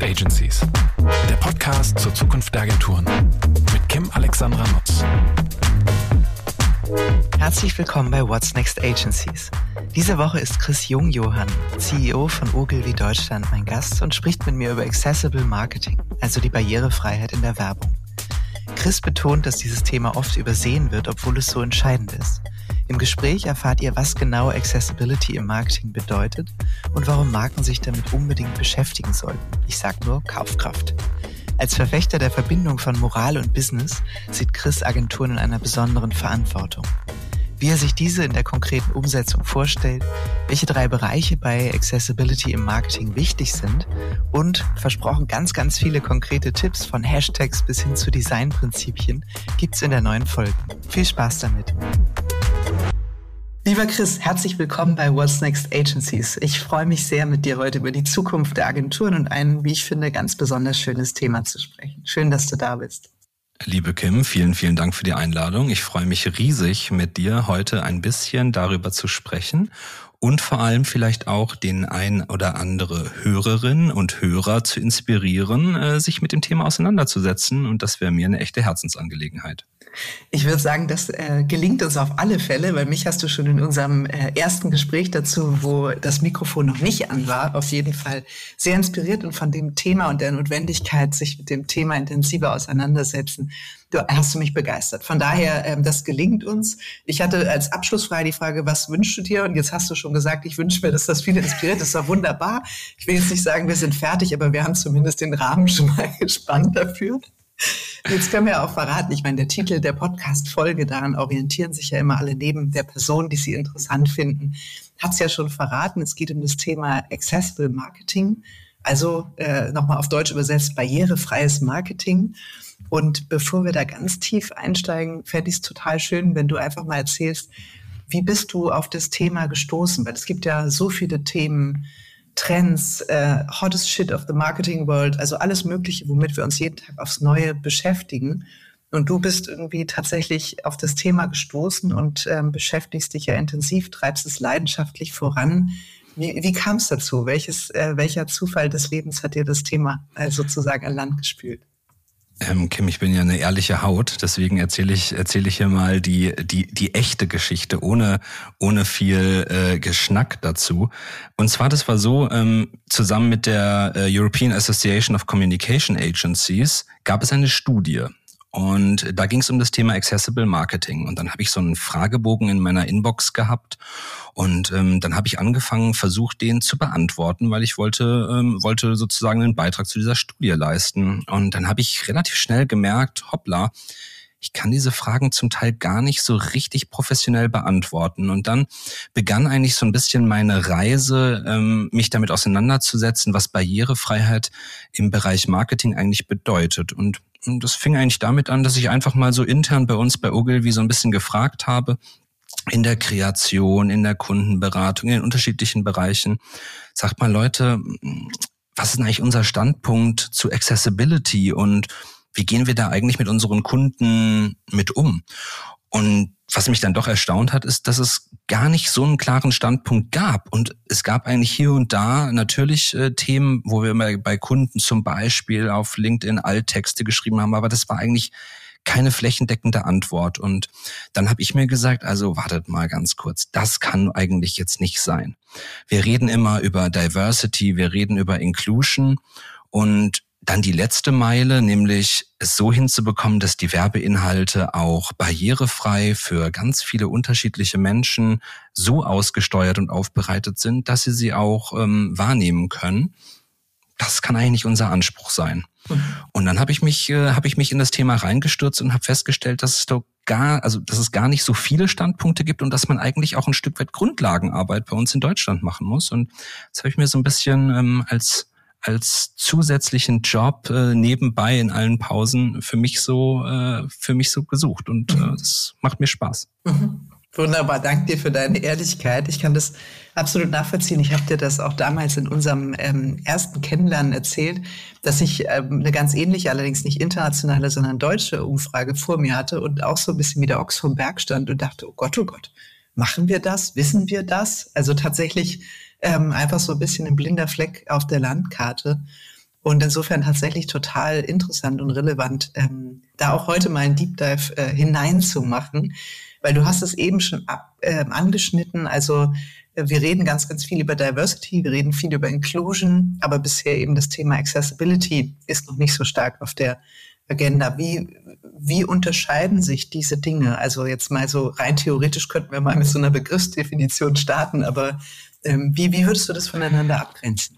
Next Agencies, der Podcast zur Zukunft der Agenturen mit Kim Alexandra Nutz. Herzlich willkommen bei What's Next Agencies. Diese Woche ist Chris Jungjohann, CEO von Ogilvy Deutschland, mein Gast und spricht mit mir über Accessible Marketing, also die Barrierefreiheit in der Werbung. Chris betont, dass dieses Thema oft übersehen wird, obwohl es so entscheidend ist. Im Gespräch erfahrt ihr, was genau Accessibility im Marketing bedeutet und warum Marken sich damit unbedingt beschäftigen sollten. Ich sage nur Kaufkraft. Als Verfechter der Verbindung von Moral und Business sieht Chris Agenturen in einer besonderen Verantwortung. Wie er sich diese in der konkreten Umsetzung vorstellt, welche drei Bereiche bei Accessibility im Marketing wichtig sind und versprochen ganz, ganz viele konkrete Tipps von Hashtags bis hin zu Designprinzipien gibt's in der neuen Folge. Viel Spaß damit! Lieber Chris, herzlich willkommen bei What's Next Agencies. Ich freue mich sehr, mit dir heute über die Zukunft der Agenturen und ein, wie ich finde, ganz besonders schönes Thema zu sprechen. Schön, dass du da bist. Liebe Kim, vielen, vielen Dank für die Einladung. Ich freue mich riesig, mit dir heute ein bisschen darüber zu sprechen und vor allem vielleicht auch den ein oder andere Hörerin und Hörer zu inspirieren, äh, sich mit dem Thema auseinanderzusetzen. Und das wäre mir eine echte Herzensangelegenheit. Ich würde sagen, das äh, gelingt uns auf alle Fälle, weil mich hast du schon in unserem äh, ersten Gespräch dazu, wo das Mikrofon noch nicht an war, auf jeden Fall sehr inspiriert und von dem Thema und der Notwendigkeit, sich mit dem Thema intensiver auseinandersetzen, du, hast du mich begeistert. Von daher, ähm, das gelingt uns. Ich hatte als Abschlussfrage die Frage, was wünschst du dir? Und jetzt hast du schon gesagt, ich wünsche mir, dass das viele inspiriert. Das war wunderbar. Ich will jetzt nicht sagen, wir sind fertig, aber wir haben zumindest den Rahmen schon mal gespannt dafür. Jetzt können wir auch verraten, ich meine, der Titel der Podcast-Folge, daran orientieren sich ja immer alle neben der Person, die sie interessant finden, hat es ja schon verraten. Es geht um das Thema Accessible Marketing, also äh, nochmal auf Deutsch übersetzt, barrierefreies Marketing. Und bevor wir da ganz tief einsteigen, fände ich es total schön, wenn du einfach mal erzählst, wie bist du auf das Thema gestoßen? Weil es gibt ja so viele Themen, Trends, äh, hottest shit of the marketing world, also alles Mögliche, womit wir uns jeden Tag aufs Neue beschäftigen. Und du bist irgendwie tatsächlich auf das Thema gestoßen und ähm, beschäftigst dich ja intensiv, treibst es leidenschaftlich voran. Wie, wie kam es dazu? Welches, äh, welcher Zufall des Lebens hat dir das Thema äh, sozusagen an Land gespült? Ähm, Kim, ich bin ja eine ehrliche Haut, deswegen erzähle ich erzähle ich hier mal die die die echte Geschichte ohne ohne viel äh, Geschnack dazu. Und zwar das war so: ähm, Zusammen mit der äh, European Association of Communication Agencies gab es eine Studie und da ging es um das Thema Accessible Marketing. Und dann habe ich so einen Fragebogen in meiner Inbox gehabt. Und ähm, dann habe ich angefangen, versucht, den zu beantworten, weil ich wollte, ähm, wollte sozusagen einen Beitrag zu dieser Studie leisten. Und dann habe ich relativ schnell gemerkt, hoppla, ich kann diese Fragen zum Teil gar nicht so richtig professionell beantworten. Und dann begann eigentlich so ein bisschen meine Reise, ähm, mich damit auseinanderzusetzen, was Barrierefreiheit im Bereich Marketing eigentlich bedeutet. Und und das fing eigentlich damit an, dass ich einfach mal so intern bei uns bei Ogilvy so ein bisschen gefragt habe, in der Kreation, in der Kundenberatung, in unterschiedlichen Bereichen. Sagt mal, Leute, was ist eigentlich unser Standpunkt zu Accessibility und wie gehen wir da eigentlich mit unseren Kunden mit um? Und was mich dann doch erstaunt hat, ist, dass es gar nicht so einen klaren Standpunkt gab. Und es gab eigentlich hier und da natürlich äh, Themen, wo wir bei, bei Kunden zum Beispiel auf LinkedIn Alttexte geschrieben haben, aber das war eigentlich keine flächendeckende Antwort. Und dann habe ich mir gesagt, also wartet mal ganz kurz, das kann eigentlich jetzt nicht sein. Wir reden immer über Diversity, wir reden über Inclusion und dann die letzte Meile, nämlich es so hinzubekommen, dass die Werbeinhalte auch barrierefrei für ganz viele unterschiedliche Menschen so ausgesteuert und aufbereitet sind, dass sie sie auch ähm, wahrnehmen können. Das kann eigentlich nicht unser Anspruch sein. Mhm. Und dann habe ich mich, äh, habe ich mich in das Thema reingestürzt und habe festgestellt, dass es doch gar, also dass es gar nicht so viele Standpunkte gibt und dass man eigentlich auch ein Stück weit Grundlagenarbeit bei uns in Deutschland machen muss. Und das habe ich mir so ein bisschen ähm, als als zusätzlichen Job äh, nebenbei in allen Pausen für mich so äh, für mich so gesucht und äh, das macht mir Spaß. Mhm. Wunderbar, danke dir für deine Ehrlichkeit. Ich kann das absolut nachvollziehen. Ich habe dir das auch damals in unserem ähm, ersten Kennenlernen erzählt, dass ich ähm, eine ganz ähnliche, allerdings nicht internationale, sondern deutsche Umfrage vor mir hatte und auch so ein bisschen wie der Ochs vom Berg stand und dachte, oh Gott, oh Gott, machen wir das? Wissen wir das? Also tatsächlich ähm, einfach so ein bisschen ein blinder Fleck auf der Landkarte. Und insofern tatsächlich total interessant und relevant, ähm, da auch heute mal einen Deep Dive äh, hineinzumachen, weil du hast es eben schon ab, äh, angeschnitten. Also äh, wir reden ganz, ganz viel über Diversity, wir reden viel über Inclusion, aber bisher eben das Thema Accessibility ist noch nicht so stark auf der Agenda. Wie, wie unterscheiden sich diese Dinge? Also jetzt mal so rein theoretisch könnten wir mal mit so einer Begriffsdefinition starten, aber ähm, wie, wie würdest du das voneinander abgrenzen?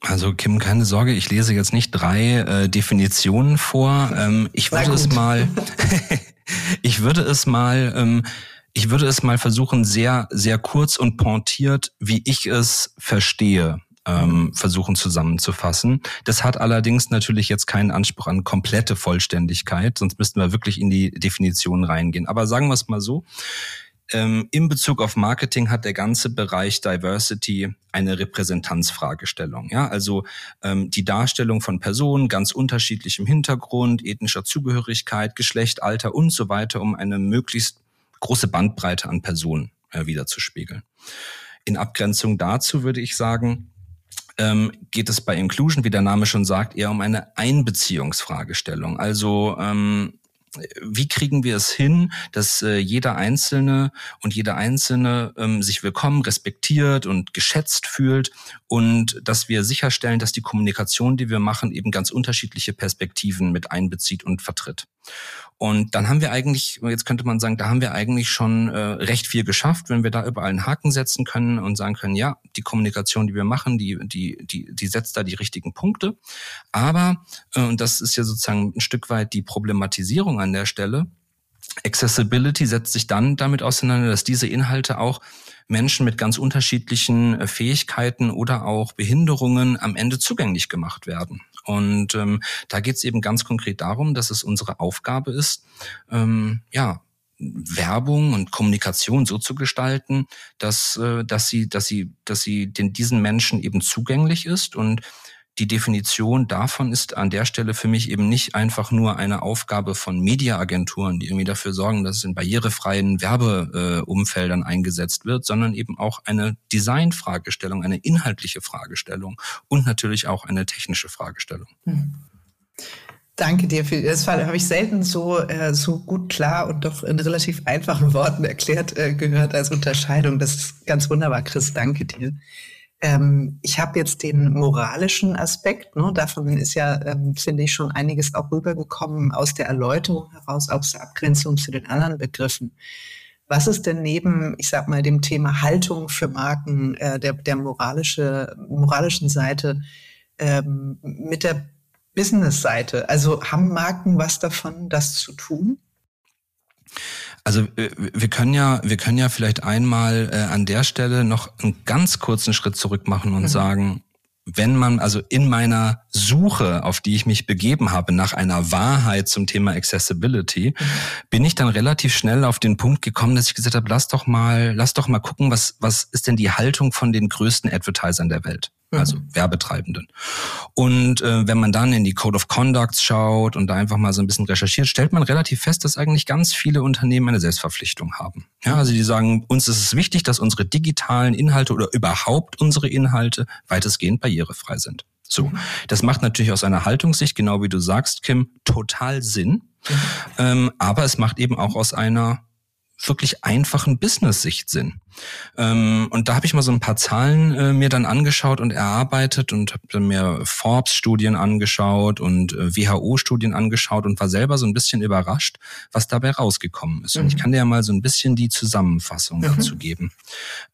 Also Kim, keine Sorge, ich lese jetzt nicht drei äh, Definitionen vor. Ähm, ich würde es mal, ich würde es mal, ähm, ich würde es mal versuchen, sehr, sehr kurz und pointiert, wie ich es verstehe, ähm, versuchen zusammenzufassen. Das hat allerdings natürlich jetzt keinen Anspruch an komplette Vollständigkeit, sonst müssten wir wirklich in die Definition reingehen. Aber sagen wir es mal so. Ähm, in Bezug auf Marketing hat der ganze Bereich Diversity eine Repräsentanzfragestellung. Ja, also ähm, die Darstellung von Personen ganz unterschiedlichem Hintergrund, ethnischer Zugehörigkeit, Geschlecht, Alter und so weiter, um eine möglichst große Bandbreite an Personen äh, wiederzuspiegeln. In Abgrenzung dazu würde ich sagen, ähm, geht es bei Inclusion, wie der Name schon sagt, eher um eine Einbeziehungsfragestellung. Also ähm, wie kriegen wir es hin, dass äh, jeder Einzelne und jede Einzelne ähm, sich willkommen, respektiert und geschätzt fühlt und dass wir sicherstellen, dass die Kommunikation, die wir machen, eben ganz unterschiedliche Perspektiven mit einbezieht und vertritt. Und dann haben wir eigentlich, jetzt könnte man sagen, da haben wir eigentlich schon äh, recht viel geschafft, wenn wir da überall einen Haken setzen können und sagen können, ja, die Kommunikation, die wir machen, die, die, die, die setzt da die richtigen Punkte. Aber, äh, und das ist ja sozusagen ein Stück weit die Problematisierung an der Stelle, Accessibility setzt sich dann damit auseinander, dass diese Inhalte auch Menschen mit ganz unterschiedlichen äh, Fähigkeiten oder auch Behinderungen am Ende zugänglich gemacht werden. Und ähm, da geht es eben ganz konkret darum, dass es unsere Aufgabe ist, ähm, ja, Werbung und Kommunikation so zu gestalten, dass, äh, dass sie, dass sie, dass sie den, diesen Menschen eben zugänglich ist und die Definition davon ist an der Stelle für mich eben nicht einfach nur eine Aufgabe von Mediaagenturen, die irgendwie dafür sorgen, dass es in barrierefreien Werbeumfeldern äh, eingesetzt wird, sondern eben auch eine Designfragestellung, eine inhaltliche Fragestellung und natürlich auch eine technische Fragestellung. Mhm. Danke dir für das habe ich selten so äh, so gut klar und doch in relativ einfachen Worten erklärt äh, gehört als Unterscheidung. Das ist ganz wunderbar, Chris. Danke dir. Ähm, ich habe jetzt den moralischen Aspekt, ne, davon ist ja, ähm, finde ich, schon einiges auch rübergekommen aus der Erläuterung heraus, aus der Abgrenzung zu den anderen Begriffen. Was ist denn neben, ich sag mal, dem Thema Haltung für Marken, äh, der, der moralische, moralischen Seite ähm, mit der Business-Seite? Also haben Marken was davon, das zu tun? Also äh, wir können ja, wir können ja vielleicht einmal äh, an der Stelle noch einen ganz kurzen Schritt zurück machen und mhm. sagen, wenn man also in meiner Suche, auf die ich mich begeben habe, nach einer Wahrheit zum Thema Accessibility, mhm. bin ich dann relativ schnell auf den Punkt gekommen, dass ich gesagt habe, lass doch mal, lass doch mal gucken, was, was ist denn die Haltung von den größten Advertisern der Welt? Also mhm. Werbetreibenden. Und äh, wenn man dann in die Code of Conducts schaut und da einfach mal so ein bisschen recherchiert, stellt man relativ fest, dass eigentlich ganz viele Unternehmen eine Selbstverpflichtung haben. Ja, also die sagen, uns ist es wichtig, dass unsere digitalen Inhalte oder überhaupt unsere Inhalte weitestgehend barrierefrei sind. So, mhm. das macht natürlich aus einer Haltungssicht, genau wie du sagst, Kim, total Sinn. Mhm. Ähm, aber es macht eben auch aus einer wirklich einfachen Business-Sicht Sinn. Ähm, und da habe ich mal so ein paar Zahlen äh, mir dann angeschaut und erarbeitet und habe mir Forbes-Studien angeschaut und äh, WHO-Studien angeschaut und war selber so ein bisschen überrascht, was dabei rausgekommen ist. Mhm. Und ich mhm. kann dir ja mal so ein bisschen die Zusammenfassung mhm. dazu geben.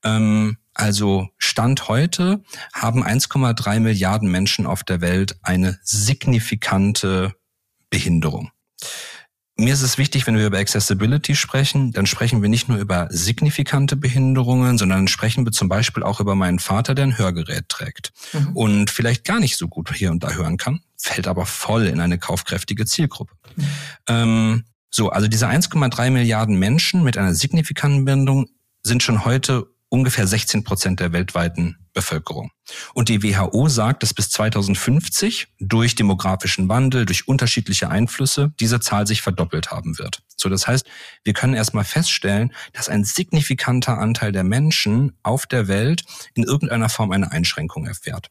Ähm, also Stand heute haben 1,3 Milliarden Menschen auf der Welt eine signifikante Behinderung. Mir ist es wichtig, wenn wir über Accessibility sprechen, dann sprechen wir nicht nur über signifikante Behinderungen, sondern sprechen wir zum Beispiel auch über meinen Vater, der ein Hörgerät trägt mhm. und vielleicht gar nicht so gut hier und da hören kann, fällt aber voll in eine kaufkräftige Zielgruppe. Mhm. Ähm, so, also diese 1,3 Milliarden Menschen mit einer signifikanten Behinderung sind schon heute ungefähr 16 Prozent der weltweiten Bevölkerung. Und die WHO sagt, dass bis 2050 durch demografischen Wandel, durch unterschiedliche Einflüsse diese Zahl sich verdoppelt haben wird. So, das heißt, wir können erstmal feststellen, dass ein signifikanter Anteil der Menschen auf der Welt in irgendeiner Form eine Einschränkung erfährt.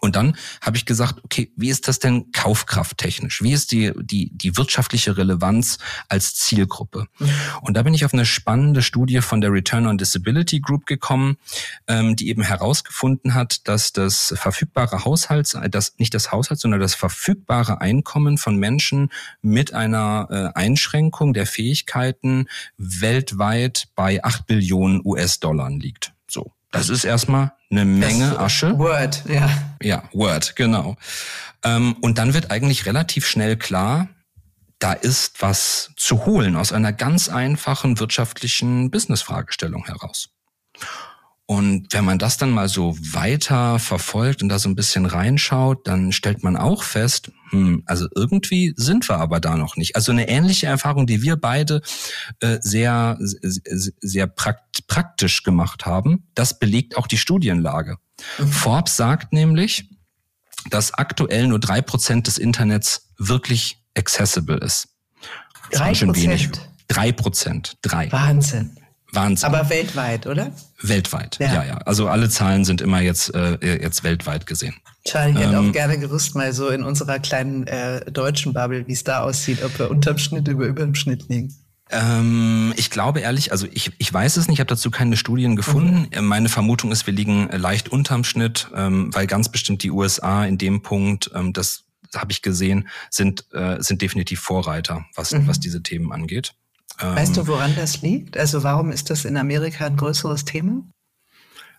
Und dann habe ich gesagt, okay, wie ist das denn kaufkrafttechnisch? Wie ist die, die, die wirtschaftliche Relevanz als Zielgruppe? Mhm. Und da bin ich auf eine spannende Studie von der Return on Disability Group gekommen, ähm, die eben herausgefunden hat, dass das verfügbare Haushalts, das nicht das Haushalt, sondern das verfügbare Einkommen von Menschen mit einer äh, Einschränkung der Fähigkeiten weltweit bei acht Billionen US-Dollar liegt. Das ist erstmal eine Menge Asche. Word, ja. Ja, Word, genau. Ähm, und dann wird eigentlich relativ schnell klar, da ist was zu holen aus einer ganz einfachen wirtschaftlichen Business-Fragestellung heraus. Und wenn man das dann mal so weiter verfolgt und da so ein bisschen reinschaut, dann stellt man auch fest, hm, also irgendwie sind wir aber da noch nicht. Also eine ähnliche Erfahrung, die wir beide äh, sehr, sehr, sehr prakt praktisch gemacht haben, das belegt auch die Studienlage. Mhm. Forbes sagt nämlich, dass aktuell nur drei Prozent des Internets wirklich accessible ist. Drei Prozent? Drei Prozent. Drei. Wahnsinn. Wahnsinn. Aber weltweit, oder? Weltweit, ja, ja. ja. Also alle Zahlen sind immer jetzt, äh, jetzt weltweit gesehen. Charlie, ich hätte ähm, auch gerne gewusst, mal so in unserer kleinen äh, deutschen Bubble, wie es da aussieht, ob wir unterm Schnitt über über dem Schnitt liegen. Ähm, ich glaube ehrlich, also ich, ich weiß es nicht, ich habe dazu keine Studien gefunden. Mhm. Meine Vermutung ist, wir liegen leicht unterm Schnitt, ähm, weil ganz bestimmt die USA in dem Punkt, ähm, das habe ich gesehen, sind, äh, sind definitiv Vorreiter, was, mhm. was diese Themen angeht. Weißt du, ähm, woran das liegt? Also warum ist das in Amerika ein größeres Thema?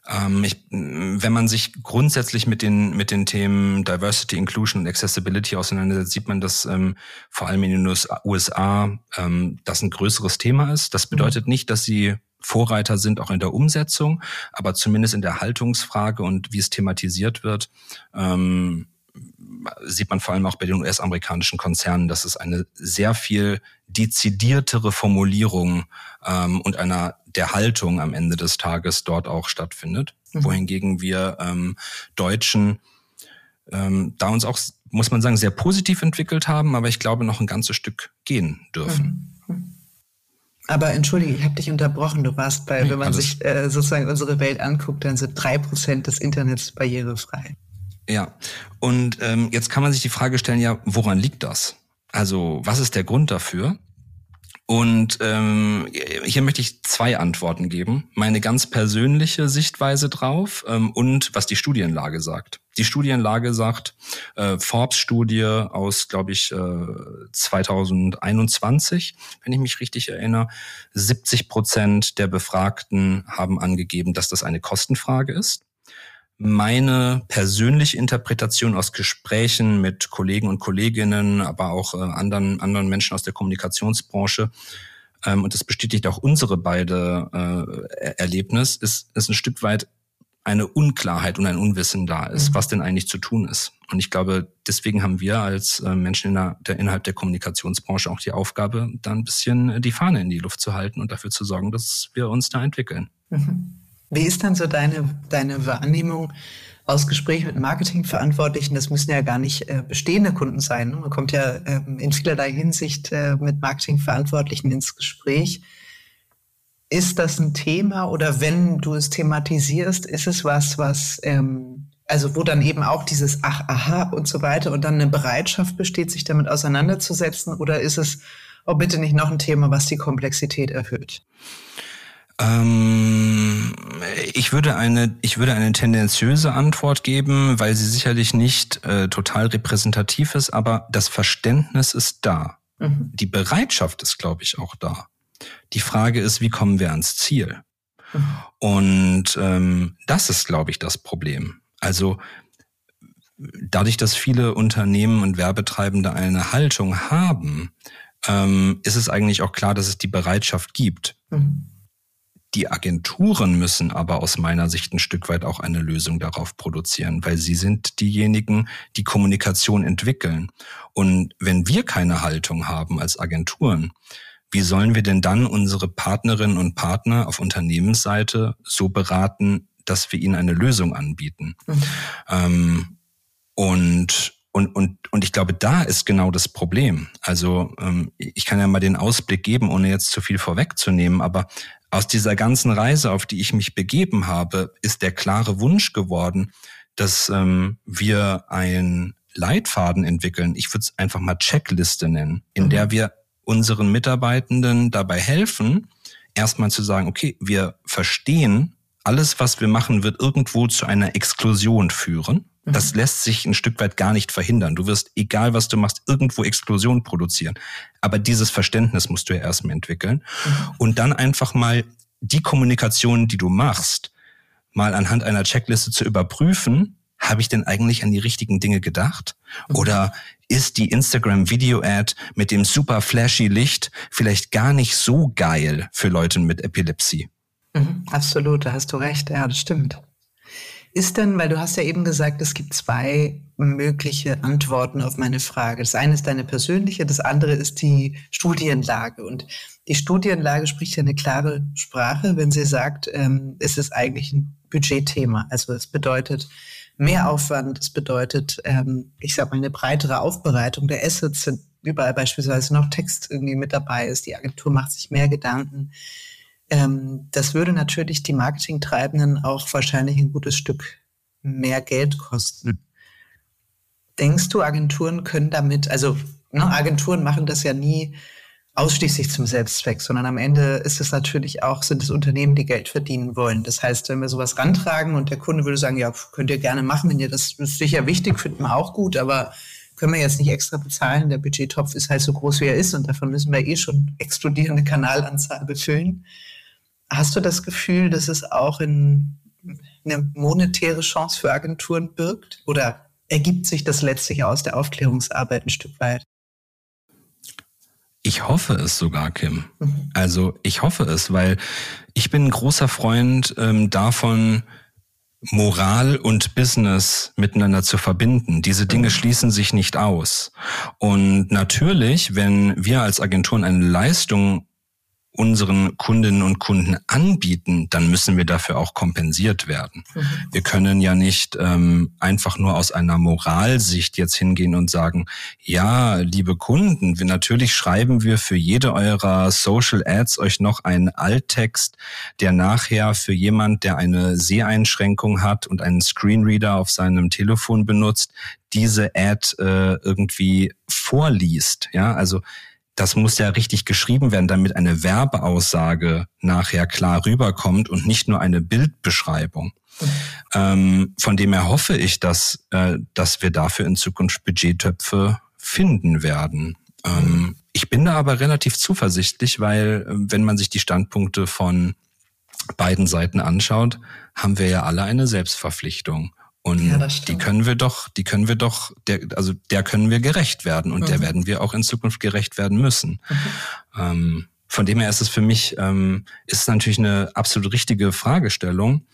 Ähm, ich, wenn man sich grundsätzlich mit den, mit den Themen Diversity, Inclusion und Accessibility auseinandersetzt, sieht man, dass ähm, vor allem in den USA ähm, das ein größeres Thema ist. Das bedeutet mhm. nicht, dass sie Vorreiter sind auch in der Umsetzung, aber zumindest in der Haltungsfrage und wie es thematisiert wird, ähm, sieht man vor allem auch bei den US-amerikanischen Konzernen, dass es eine sehr viel dezidiertere Formulierung ähm, und einer der Haltung am Ende des Tages dort auch stattfindet. Mhm. Wohingegen wir ähm, Deutschen ähm, da uns auch, muss man sagen, sehr positiv entwickelt haben, aber ich glaube noch ein ganzes Stück gehen dürfen. Mhm. Aber entschuldige, ich habe dich unterbrochen. Du warst bei, wenn man sich äh, sozusagen unsere Welt anguckt, dann sind drei Prozent des Internets barrierefrei. Ja, und ähm, jetzt kann man sich die Frage stellen, ja, woran liegt das? Also, was ist der Grund dafür? Und ähm, hier möchte ich zwei Antworten geben. Meine ganz persönliche Sichtweise drauf ähm, und was die Studienlage sagt. Die Studienlage sagt, äh, Forbes-Studie aus, glaube ich, äh, 2021, wenn ich mich richtig erinnere, 70 Prozent der Befragten haben angegeben, dass das eine Kostenfrage ist meine persönliche Interpretation aus Gesprächen mit Kollegen und Kolleginnen, aber auch äh, anderen, anderen Menschen aus der Kommunikationsbranche, ähm, und das bestätigt auch unsere beide äh, Erlebnis, ist, ist ein Stück weit eine Unklarheit und ein Unwissen da ist, mhm. was denn eigentlich zu tun ist. Und ich glaube, deswegen haben wir als äh, Menschen in der, der, innerhalb der Kommunikationsbranche auch die Aufgabe, da ein bisschen die Fahne in die Luft zu halten und dafür zu sorgen, dass wir uns da entwickeln. Mhm. Wie ist dann so deine, deine Wahrnehmung aus Gesprächen mit Marketingverantwortlichen? Das müssen ja gar nicht äh, bestehende Kunden sein. Ne? Man kommt ja ähm, in vielerlei Hinsicht äh, mit Marketingverantwortlichen ins Gespräch. Ist das ein Thema oder wenn du es thematisierst, ist es was, was, ähm, also wo dann eben auch dieses Ach, aha und so weiter und dann eine Bereitschaft besteht, sich damit auseinanderzusetzen? Oder ist es, oh bitte nicht noch ein Thema, was die Komplexität erhöht? Ähm, ich würde eine, ich würde eine tendenziöse Antwort geben, weil sie sicherlich nicht äh, total repräsentativ ist, aber das Verständnis ist da. Mhm. Die Bereitschaft ist, glaube ich, auch da. Die Frage ist, wie kommen wir ans Ziel? Mhm. Und ähm, das ist, glaube ich, das Problem. Also dadurch, dass viele Unternehmen und Werbetreibende eine Haltung haben, ähm, ist es eigentlich auch klar, dass es die Bereitschaft gibt. Mhm. Die Agenturen müssen aber aus meiner Sicht ein Stück weit auch eine Lösung darauf produzieren, weil sie sind diejenigen, die Kommunikation entwickeln. Und wenn wir keine Haltung haben als Agenturen, wie sollen wir denn dann unsere Partnerinnen und Partner auf Unternehmensseite so beraten, dass wir ihnen eine Lösung anbieten? Mhm. Ähm, und und, und, und ich glaube, da ist genau das Problem. Also ähm, ich kann ja mal den Ausblick geben, ohne jetzt zu viel vorwegzunehmen, aber aus dieser ganzen Reise, auf die ich mich begeben habe, ist der klare Wunsch geworden, dass ähm, wir ein Leitfaden entwickeln. Ich würde es einfach mal Checkliste nennen, in mhm. der wir unseren Mitarbeitenden dabei helfen, erstmal zu sagen, okay, wir verstehen, alles, was wir machen, wird irgendwo zu einer Exklusion führen. Mhm. Das lässt sich ein Stück weit gar nicht verhindern. Du wirst, egal was du machst, irgendwo Explosion produzieren. Aber dieses Verständnis musst du ja erstmal entwickeln. Mhm. Und dann einfach mal die Kommunikation, die du machst, mal anhand einer Checkliste zu überprüfen, habe ich denn eigentlich an die richtigen Dinge gedacht? Mhm. Oder ist die Instagram Video Ad mit dem super flashy Licht vielleicht gar nicht so geil für Leute mit Epilepsie? Mhm, absolut, da hast du recht. Ja, das stimmt. Ist denn, weil du hast ja eben gesagt, es gibt zwei mögliche Antworten auf meine Frage. Das eine ist deine persönliche, das andere ist die Studienlage. Und die Studienlage spricht ja eine klare Sprache, wenn sie sagt, ähm, es ist eigentlich ein Budgetthema. Also es bedeutet mehr Aufwand, es bedeutet, ähm, ich sag mal, eine breitere Aufbereitung der Assets, sind überall beispielsweise noch Text irgendwie mit dabei ist. Die Agentur macht sich mehr Gedanken. Ähm, das würde natürlich die Marketingtreibenden auch wahrscheinlich ein gutes Stück mehr Geld kosten. Denkst du, Agenturen können damit, also ne, Agenturen machen das ja nie ausschließlich zum Selbstzweck, sondern am Ende ist es natürlich auch, sind es Unternehmen, die Geld verdienen wollen. Das heißt, wenn wir sowas rantragen und der Kunde würde sagen, ja, könnt ihr gerne machen, wenn ihr das ist sicher wichtig, finden wir auch gut, aber können wir jetzt nicht extra bezahlen. Der Budgettopf ist halt so groß, wie er ist und davon müssen wir eh schon explodierende Kanalanzahl befüllen. Hast du das Gefühl, dass es auch in eine monetäre Chance für Agenturen birgt? Oder ergibt sich das letztlich aus der Aufklärungsarbeit ein Stück weit? Ich hoffe es sogar, Kim. Mhm. Also ich hoffe es, weil ich bin ein großer Freund ähm, davon, Moral und Business miteinander zu verbinden. Diese Dinge mhm. schließen sich nicht aus. Und natürlich, wenn wir als Agenturen eine Leistung unseren Kundinnen und Kunden anbieten, dann müssen wir dafür auch kompensiert werden. Mhm. Wir können ja nicht ähm, einfach nur aus einer Moralsicht jetzt hingehen und sagen, ja, liebe Kunden, wir, natürlich schreiben wir für jede eurer Social Ads euch noch einen Alttext, der nachher für jemand, der eine Seheinschränkung hat und einen Screenreader auf seinem Telefon benutzt, diese Ad äh, irgendwie vorliest. Ja, also das muss ja richtig geschrieben werden, damit eine Werbeaussage nachher klar rüberkommt und nicht nur eine Bildbeschreibung. Mhm. Ähm, von dem her hoffe ich, dass, äh, dass wir dafür in Zukunft Budgettöpfe finden werden. Ähm, ich bin da aber relativ zuversichtlich, weil äh, wenn man sich die Standpunkte von beiden Seiten anschaut, haben wir ja alle eine Selbstverpflichtung. Und ja, die können wir doch, die können wir doch, der, also der können wir gerecht werden und mhm. der werden wir auch in Zukunft gerecht werden müssen. Mhm. Ähm, von dem her ist es für mich, ähm, ist natürlich eine absolut richtige Fragestellung.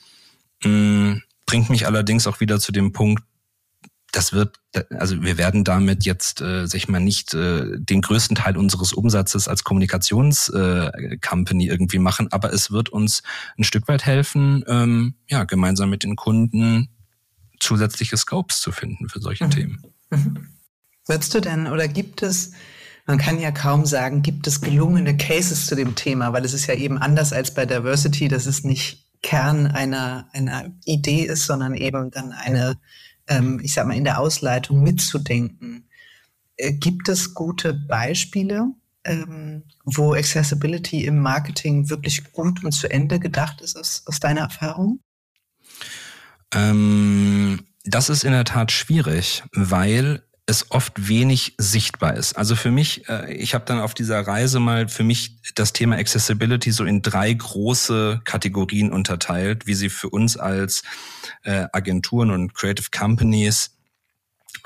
Ähm, bringt mich allerdings auch wieder zu dem Punkt, das wird, also wir werden damit jetzt, äh, sag ich mal, nicht äh, den größten Teil unseres Umsatzes als Kommunikationscompany äh, irgendwie machen, aber es wird uns ein Stück weit helfen, ähm, ja, gemeinsam mit den Kunden zusätzliche Scopes zu finden für solche mhm. Themen. Mhm. Würdest du denn oder gibt es, man kann ja kaum sagen, gibt es gelungene Cases zu dem Thema, weil es ist ja eben anders als bei Diversity, dass es nicht Kern einer, einer Idee ist, sondern eben dann eine, ähm, ich sag mal, in der Ausleitung mitzudenken. Äh, gibt es gute Beispiele, ähm, wo Accessibility im Marketing wirklich gut und zu Ende gedacht ist, aus, aus deiner Erfahrung? Ähm, das ist in der Tat schwierig, weil es oft wenig sichtbar ist. Also für mich, äh, ich habe dann auf dieser Reise mal für mich das Thema Accessibility so in drei große Kategorien unterteilt, wie sie für uns als äh, Agenturen und Creative Companies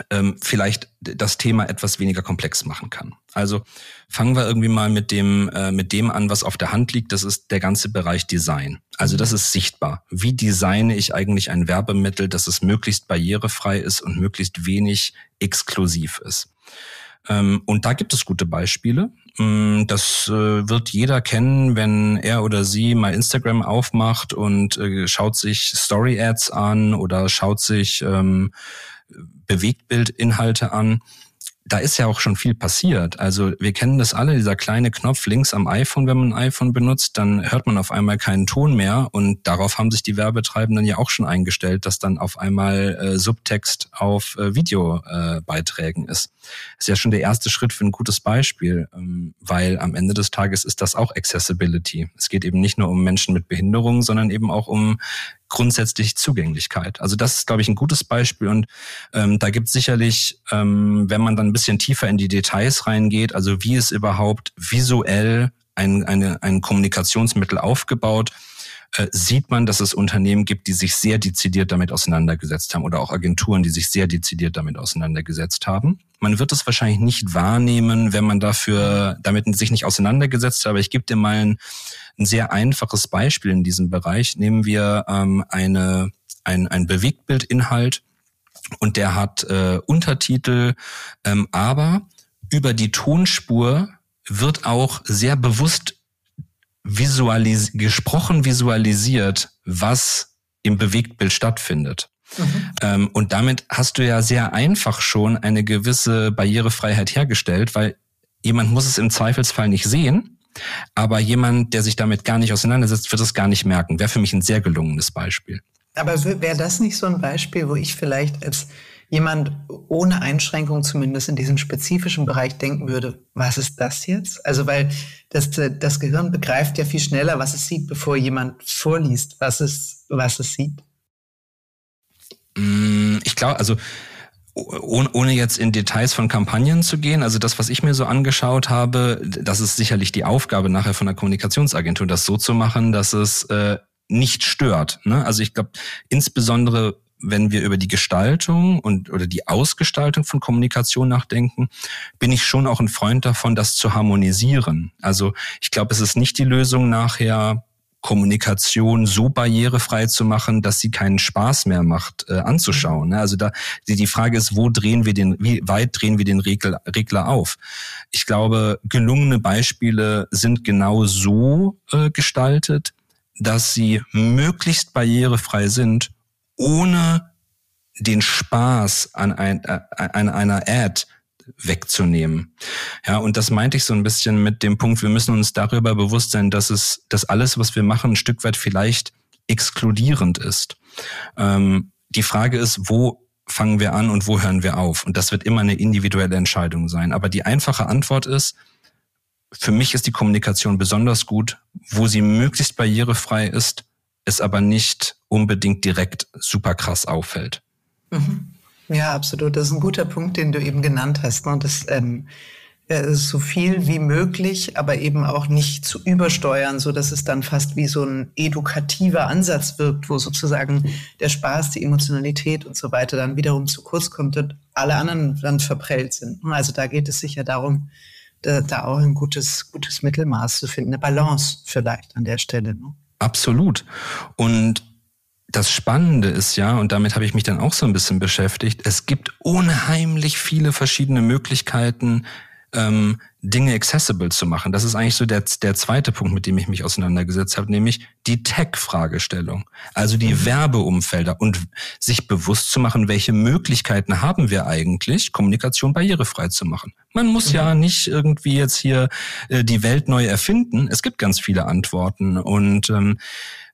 ähm, vielleicht das Thema etwas weniger komplex machen kann. Also fangen wir irgendwie mal mit dem, äh, mit dem an, was auf der Hand liegt. Das ist der ganze Bereich Design. Also das ist sichtbar. Wie designe ich eigentlich ein Werbemittel, dass es möglichst barrierefrei ist und möglichst wenig exklusiv ist? Ähm, und da gibt es gute Beispiele. Mm, das äh, wird jeder kennen, wenn er oder sie mal Instagram aufmacht und äh, schaut sich Story-Ads an oder schaut sich ähm, Bewegtbildinhalte an. da ist ja auch schon viel passiert. Also wir kennen das alle, dieser kleine Knopf links am iPhone, wenn man ein iPhone benutzt, dann hört man auf einmal keinen Ton mehr und darauf haben sich die Werbetreibenden ja auch schon eingestellt, dass dann auf einmal äh, Subtext auf äh, Videobeiträgen äh, ist. ist ja schon der erste Schritt für ein gutes Beispiel, ähm, weil am Ende des Tages ist das auch Accessibility. Es geht eben nicht nur um Menschen mit Behinderungen, sondern eben auch um grundsätzlich Zugänglichkeit. Also das ist, glaube ich, ein gutes Beispiel. Und ähm, da gibt es sicherlich, ähm, wenn man dann ein bisschen tiefer in die Details reingeht, also wie ist überhaupt visuell ein, eine, ein Kommunikationsmittel aufgebaut, äh, sieht man, dass es Unternehmen gibt, die sich sehr dezidiert damit auseinandergesetzt haben oder auch Agenturen, die sich sehr dezidiert damit auseinandergesetzt haben. Man wird es wahrscheinlich nicht wahrnehmen, wenn man dafür damit sich nicht auseinandergesetzt hat. Aber ich gebe dir mal ein, ein sehr einfaches Beispiel in diesem Bereich. Nehmen wir ähm, eine, ein, ein Bewegtbildinhalt und der hat äh, Untertitel, ähm, aber über die Tonspur wird auch sehr bewusst visualis gesprochen visualisiert, was im Bewegtbild stattfindet. Mhm. Ähm, und damit hast du ja sehr einfach schon eine gewisse Barrierefreiheit hergestellt, weil jemand muss es im Zweifelsfall nicht sehen, aber jemand, der sich damit gar nicht auseinandersetzt, wird es gar nicht merken. Wäre für mich ein sehr gelungenes Beispiel. Aber wäre das nicht so ein Beispiel, wo ich vielleicht als jemand ohne Einschränkung zumindest in diesem spezifischen Bereich denken würde, was ist das jetzt? Also weil das, das Gehirn begreift ja viel schneller, was es sieht, bevor jemand vorliest, was es, was es sieht. Mm, ich glaube, also ohne jetzt in Details von Kampagnen zu gehen, also das, was ich mir so angeschaut habe, das ist sicherlich die Aufgabe nachher von der Kommunikationsagentur, das so zu machen, dass es äh, nicht stört. Ne? Also ich glaube, insbesondere wenn wir über die Gestaltung und oder die Ausgestaltung von Kommunikation nachdenken, bin ich schon auch ein Freund davon, das zu harmonisieren. Also ich glaube, es ist nicht die Lösung nachher Kommunikation so barrierefrei zu machen, dass sie keinen Spaß mehr macht äh, anzuschauen. Ne? Also da die, Frage ist, wo drehen wir den, wie weit drehen wir den Regler, Regler auf? Ich glaube, gelungene Beispiele sind genau so äh, gestaltet, dass sie möglichst barrierefrei sind ohne den Spaß an, ein, äh, an einer Ad wegzunehmen. Ja, und das meinte ich so ein bisschen mit dem Punkt, wir müssen uns darüber bewusst sein, dass es, dass alles, was wir machen, ein Stück weit vielleicht exkludierend ist. Ähm, die Frage ist, wo fangen wir an und wo hören wir auf? Und das wird immer eine individuelle Entscheidung sein. Aber die einfache Antwort ist, für mich ist die Kommunikation besonders gut, wo sie möglichst barrierefrei ist, es aber nicht unbedingt direkt super krass auffällt. Mhm. Ja, absolut. Das ist ein guter Punkt, den du eben genannt hast. Ne? das ähm, äh, so viel wie möglich, aber eben auch nicht zu übersteuern, so dass es dann fast wie so ein edukativer Ansatz wirkt, wo sozusagen der Spaß, die Emotionalität und so weiter dann wiederum zu kurz kommt und alle anderen dann verprellt sind. Also da geht es sicher darum, da, da auch ein gutes, gutes Mittelmaß zu finden, eine Balance vielleicht an der Stelle. Ne? Absolut. Und das Spannende ist ja, und damit habe ich mich dann auch so ein bisschen beschäftigt, es gibt unheimlich viele verschiedene Möglichkeiten, ähm, Dinge accessible zu machen. Das ist eigentlich so der, der zweite Punkt, mit dem ich mich auseinandergesetzt habe, nämlich die Tech-Fragestellung. Also die mhm. Werbeumfelder und sich bewusst zu machen, welche Möglichkeiten haben wir eigentlich, Kommunikation barrierefrei zu machen. Man muss mhm. ja nicht irgendwie jetzt hier äh, die Welt neu erfinden. Es gibt ganz viele Antworten und ähm,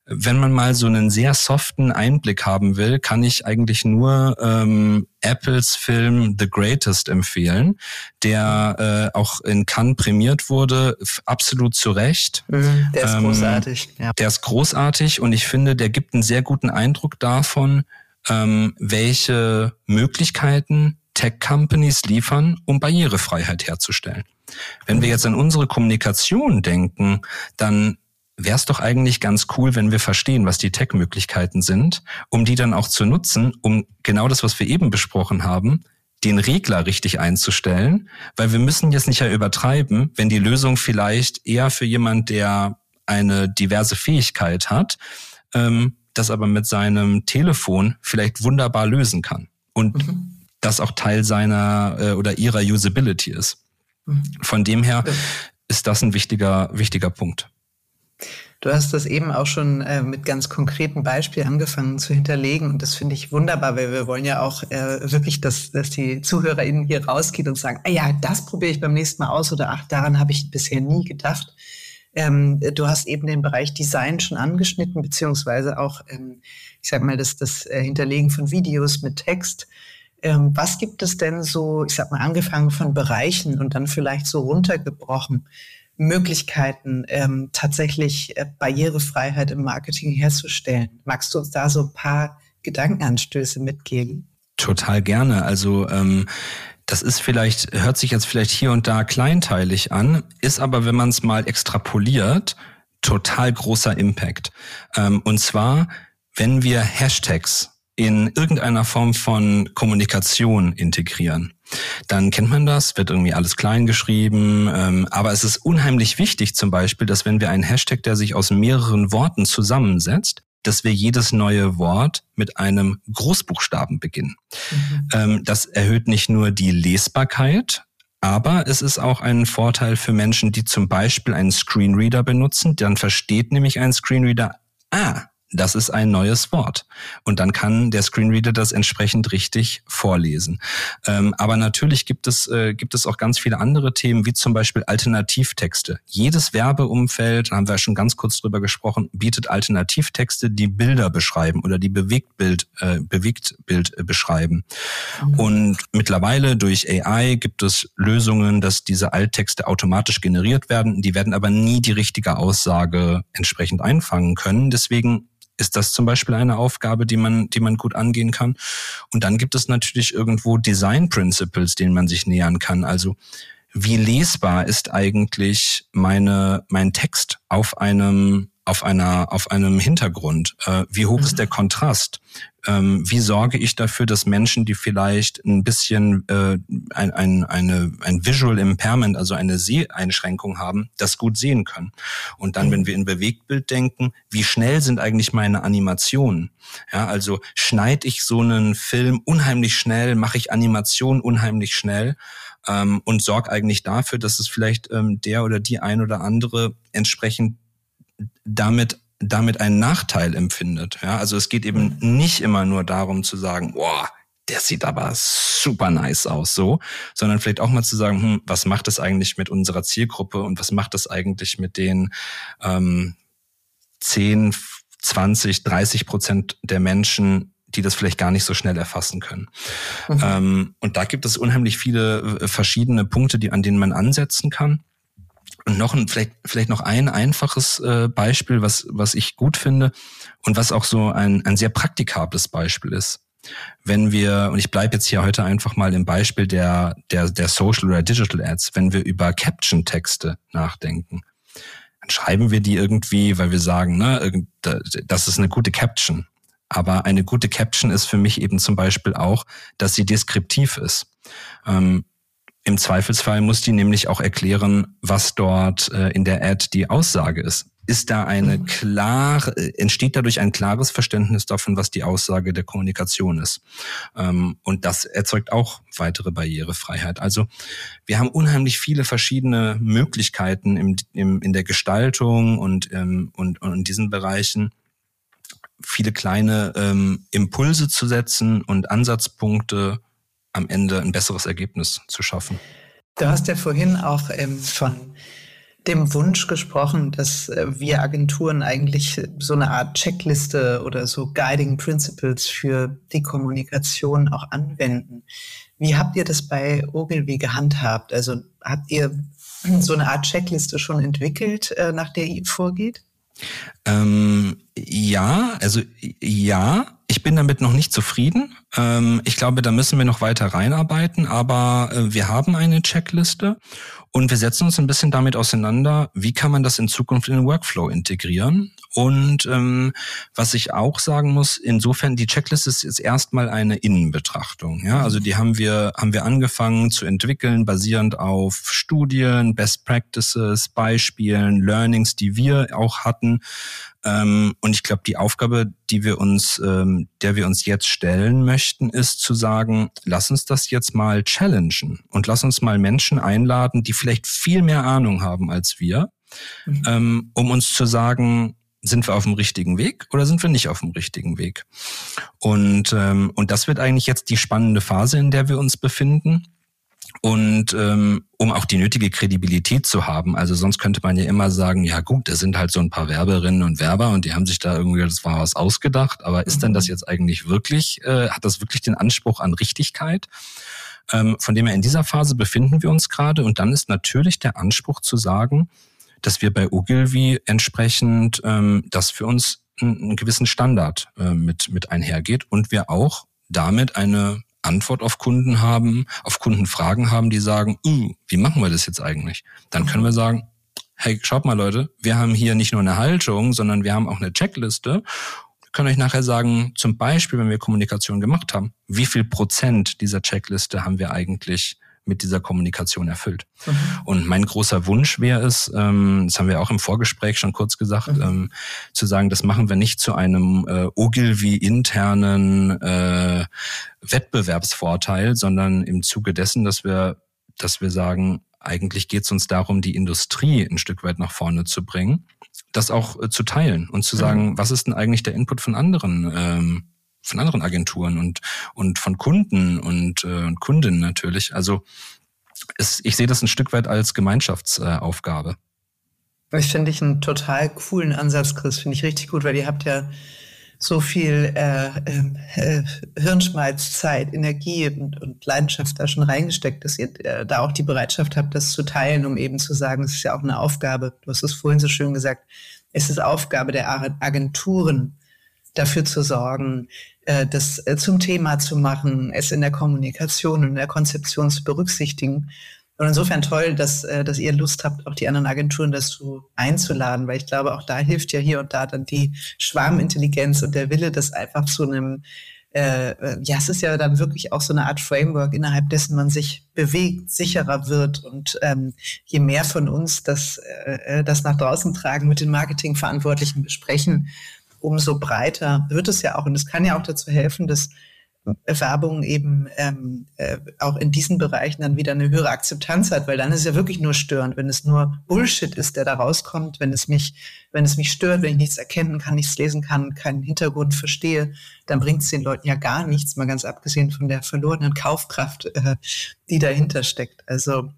wenn man mal so einen sehr soften Einblick haben will, kann ich eigentlich nur ähm, Apples Film The Greatest empfehlen, der äh, auch in Cannes prämiert wurde, absolut zu Recht. Mhm, der ist ähm, großartig. Ja. Der ist großartig und ich finde, der gibt einen sehr guten Eindruck davon, ähm, welche Möglichkeiten Tech-Companies liefern, um Barrierefreiheit herzustellen. Wenn wir jetzt an unsere Kommunikation denken, dann wäre es doch eigentlich ganz cool, wenn wir verstehen, was die Tech-Möglichkeiten sind, um die dann auch zu nutzen, um genau das, was wir eben besprochen haben, den Regler richtig einzustellen, weil wir müssen jetzt nicht ja übertreiben, wenn die Lösung vielleicht eher für jemand, der eine diverse Fähigkeit hat, ähm, das aber mit seinem Telefon vielleicht wunderbar lösen kann und mhm. das auch Teil seiner äh, oder ihrer Usability ist. Mhm. Von dem her ist das ein wichtiger, wichtiger Punkt. Du hast das eben auch schon äh, mit ganz konkreten Beispielen angefangen zu hinterlegen und das finde ich wunderbar, weil wir wollen ja auch äh, wirklich, dass, dass die ZuhörerInnen hier rausgehen und sagen, ah ja, das probiere ich beim nächsten Mal aus oder ach, daran habe ich bisher nie gedacht. Ähm, du hast eben den Bereich Design schon angeschnitten, beziehungsweise auch, ähm, ich sag mal, das, das äh, Hinterlegen von Videos mit Text. Ähm, was gibt es denn so, ich sag mal, angefangen von Bereichen und dann vielleicht so runtergebrochen, Möglichkeiten, ähm, tatsächlich äh, Barrierefreiheit im Marketing herzustellen? Magst du uns da so ein paar Gedankenanstöße mitgeben? Total gerne. Also ähm, das ist vielleicht, hört sich jetzt vielleicht hier und da kleinteilig an, ist aber, wenn man es mal extrapoliert, total großer Impact. Ähm, und zwar, wenn wir Hashtags in irgendeiner Form von Kommunikation integrieren. Dann kennt man das, wird irgendwie alles klein geschrieben, ähm, aber es ist unheimlich wichtig zum Beispiel, dass wenn wir einen Hashtag, der sich aus mehreren Worten zusammensetzt, dass wir jedes neue Wort mit einem Großbuchstaben beginnen. Mhm. Ähm, das erhöht nicht nur die Lesbarkeit, aber es ist auch ein Vorteil für Menschen, die zum Beispiel einen Screenreader benutzen. Dann versteht nämlich ein Screenreader, ah, das ist ein neues Wort. Und dann kann der Screenreader das entsprechend richtig vorlesen. Ähm, aber natürlich gibt es, äh, gibt es auch ganz viele andere Themen, wie zum Beispiel Alternativtexte. Jedes Werbeumfeld, da haben wir schon ganz kurz drüber gesprochen, bietet Alternativtexte, die Bilder beschreiben oder die Bewegtbild, äh, Bewegtbild äh, beschreiben. Mhm. Und mittlerweile durch AI gibt es Lösungen, dass diese Alttexte automatisch generiert werden. Die werden aber nie die richtige Aussage entsprechend einfangen können. Deswegen ist das zum Beispiel eine Aufgabe, die man, die man gut angehen kann. Und dann gibt es natürlich irgendwo Design Principles, denen man sich nähern kann. Also wie lesbar ist eigentlich meine, mein Text auf einem auf einer auf einem Hintergrund? Äh, wie hoch mhm. ist der Kontrast? Ähm, wie sorge ich dafür, dass Menschen, die vielleicht ein bisschen äh, ein, ein, eine, ein Visual Impairment, also eine Seheinschränkung haben, das gut sehen können? Und dann, mhm. wenn wir in Bewegtbild denken, wie schnell sind eigentlich meine Animationen? Ja, also schneide ich so einen Film unheimlich schnell, mache ich Animationen unheimlich schnell ähm, und sorge eigentlich dafür, dass es vielleicht ähm, der oder die ein oder andere entsprechend damit damit einen Nachteil empfindet. Ja, also es geht eben nicht immer nur darum zu sagen, boah, der sieht aber super nice aus, so, sondern vielleicht auch mal zu sagen, hm, was macht das eigentlich mit unserer Zielgruppe und was macht das eigentlich mit den ähm, 10, 20, 30 Prozent der Menschen, die das vielleicht gar nicht so schnell erfassen können. Mhm. Ähm, und da gibt es unheimlich viele äh, verschiedene Punkte, die, an denen man ansetzen kann. Und noch ein, vielleicht, vielleicht noch ein einfaches äh, Beispiel, was, was ich gut finde und was auch so ein, ein sehr praktikables Beispiel ist. Wenn wir, und ich bleibe jetzt hier heute einfach mal im Beispiel der, der, der Social oder Digital Ads, wenn wir über Caption-Texte nachdenken, dann schreiben wir die irgendwie, weil wir sagen, ne, das ist eine gute Caption. Aber eine gute Caption ist für mich eben zum Beispiel auch, dass sie deskriptiv ist. Ähm, im Zweifelsfall muss die nämlich auch erklären, was dort äh, in der Ad die Aussage ist. Ist da eine mhm. klare, äh, entsteht dadurch ein klares Verständnis davon, was die Aussage der Kommunikation ist? Ähm, und das erzeugt auch weitere Barrierefreiheit. Also wir haben unheimlich viele verschiedene Möglichkeiten im, im, in der Gestaltung und, ähm, und, und in diesen Bereichen viele kleine ähm, Impulse zu setzen und Ansatzpunkte am Ende ein besseres Ergebnis zu schaffen. Du hast ja vorhin auch ähm, von dem Wunsch gesprochen, dass äh, wir Agenturen eigentlich so eine Art Checkliste oder so Guiding Principles für die Kommunikation auch anwenden. Wie habt ihr das bei Ogilvy gehandhabt? Also habt ihr so eine Art Checkliste schon entwickelt, äh, nach der ihr vorgeht? Ähm, ja, also ja, ich bin damit noch nicht zufrieden. Ähm, ich glaube, da müssen wir noch weiter reinarbeiten, aber äh, wir haben eine Checkliste und wir setzen uns ein bisschen damit auseinander, wie kann man das in Zukunft in den Workflow integrieren. Und ähm, was ich auch sagen muss, insofern die Checkliste ist jetzt erstmal eine Innenbetrachtung. Ja, also die haben wir haben wir angefangen zu entwickeln, basierend auf Studien, Best Practices, Beispielen, Learnings, die wir auch hatten. Ähm, und ich glaube, die Aufgabe, die wir uns, ähm, der wir uns jetzt stellen möchten, ist zu sagen, lass uns das jetzt mal challengen und lass uns mal Menschen einladen, die vielleicht viel mehr Ahnung haben als wir mhm. ähm, um uns zu sagen, sind wir auf dem richtigen Weg oder sind wir nicht auf dem richtigen Weg? Und, ähm, und das wird eigentlich jetzt die spannende Phase, in der wir uns befinden. Und ähm, um auch die nötige Kredibilität zu haben. Also sonst könnte man ja immer sagen, ja gut, das sind halt so ein paar Werberinnen und Werber und die haben sich da irgendwie, das war was ausgedacht. Aber ist denn das mhm. jetzt eigentlich wirklich, äh, hat das wirklich den Anspruch an Richtigkeit? Ähm, von dem her in dieser Phase befinden wir uns gerade. Und dann ist natürlich der Anspruch zu sagen, dass wir bei Ogilvy entsprechend, ähm, dass für uns einen, einen gewissen Standard äh, mit, mit einhergeht und wir auch damit eine Antwort auf Kunden haben, auf Kundenfragen haben, die sagen, uh, wie machen wir das jetzt eigentlich? Dann können wir sagen, hey, schaut mal Leute, wir haben hier nicht nur eine Haltung, sondern wir haben auch eine Checkliste. Wir können euch nachher sagen, zum Beispiel, wenn wir Kommunikation gemacht haben, wie viel Prozent dieser Checkliste haben wir eigentlich mit dieser Kommunikation erfüllt. Mhm. Und mein großer Wunsch wäre es, ähm, das haben wir auch im Vorgespräch schon kurz gesagt, mhm. ähm, zu sagen, das machen wir nicht zu einem äh, Ogilvy internen äh, Wettbewerbsvorteil, sondern im Zuge dessen, dass wir, dass wir sagen, eigentlich geht es uns darum, die Industrie ein Stück weit nach vorne zu bringen, das auch äh, zu teilen und zu mhm. sagen, mhm. was ist denn eigentlich der Input von anderen ähm, von anderen Agenturen und, und von Kunden und, äh, und Kundinnen natürlich. Also es, ich sehe das ein Stück weit als Gemeinschaftsaufgabe. Äh, ich finde ich einen total coolen Ansatz, Chris. Finde ich richtig gut, weil ihr habt ja so viel äh, äh, Hirnschmalz, Zeit, Energie und, und, Leidenschaft da schon reingesteckt, dass ihr äh, da auch die Bereitschaft habt, das zu teilen, um eben zu sagen, es ist ja auch eine Aufgabe. Du hast es vorhin so schön gesagt. Es ist Aufgabe der Agenturen, dafür zu sorgen, äh, das äh, zum Thema zu machen, es in der Kommunikation und in der Konzeption zu berücksichtigen. Und insofern toll, dass, äh, dass ihr Lust habt, auch die anderen Agenturen dazu einzuladen, weil ich glaube, auch da hilft ja hier und da dann die Schwarmintelligenz und der Wille, das einfach zu einem, äh, ja, es ist ja dann wirklich auch so eine Art Framework, innerhalb dessen man sich bewegt, sicherer wird. Und ähm, je mehr von uns das, äh, das nach draußen tragen, mit den Marketingverantwortlichen besprechen, umso breiter wird es ja auch. Und es kann ja auch dazu helfen, dass Werbung eben ähm, äh, auch in diesen Bereichen dann wieder eine höhere Akzeptanz hat, weil dann ist es ja wirklich nur störend, wenn es nur Bullshit ist, der da rauskommt, wenn es mich, wenn es mich stört, wenn ich nichts erkennen kann, nichts lesen kann, keinen Hintergrund verstehe, dann bringt es den Leuten ja gar nichts, mal ganz abgesehen von der verlorenen Kaufkraft, äh, die dahinter steckt. Also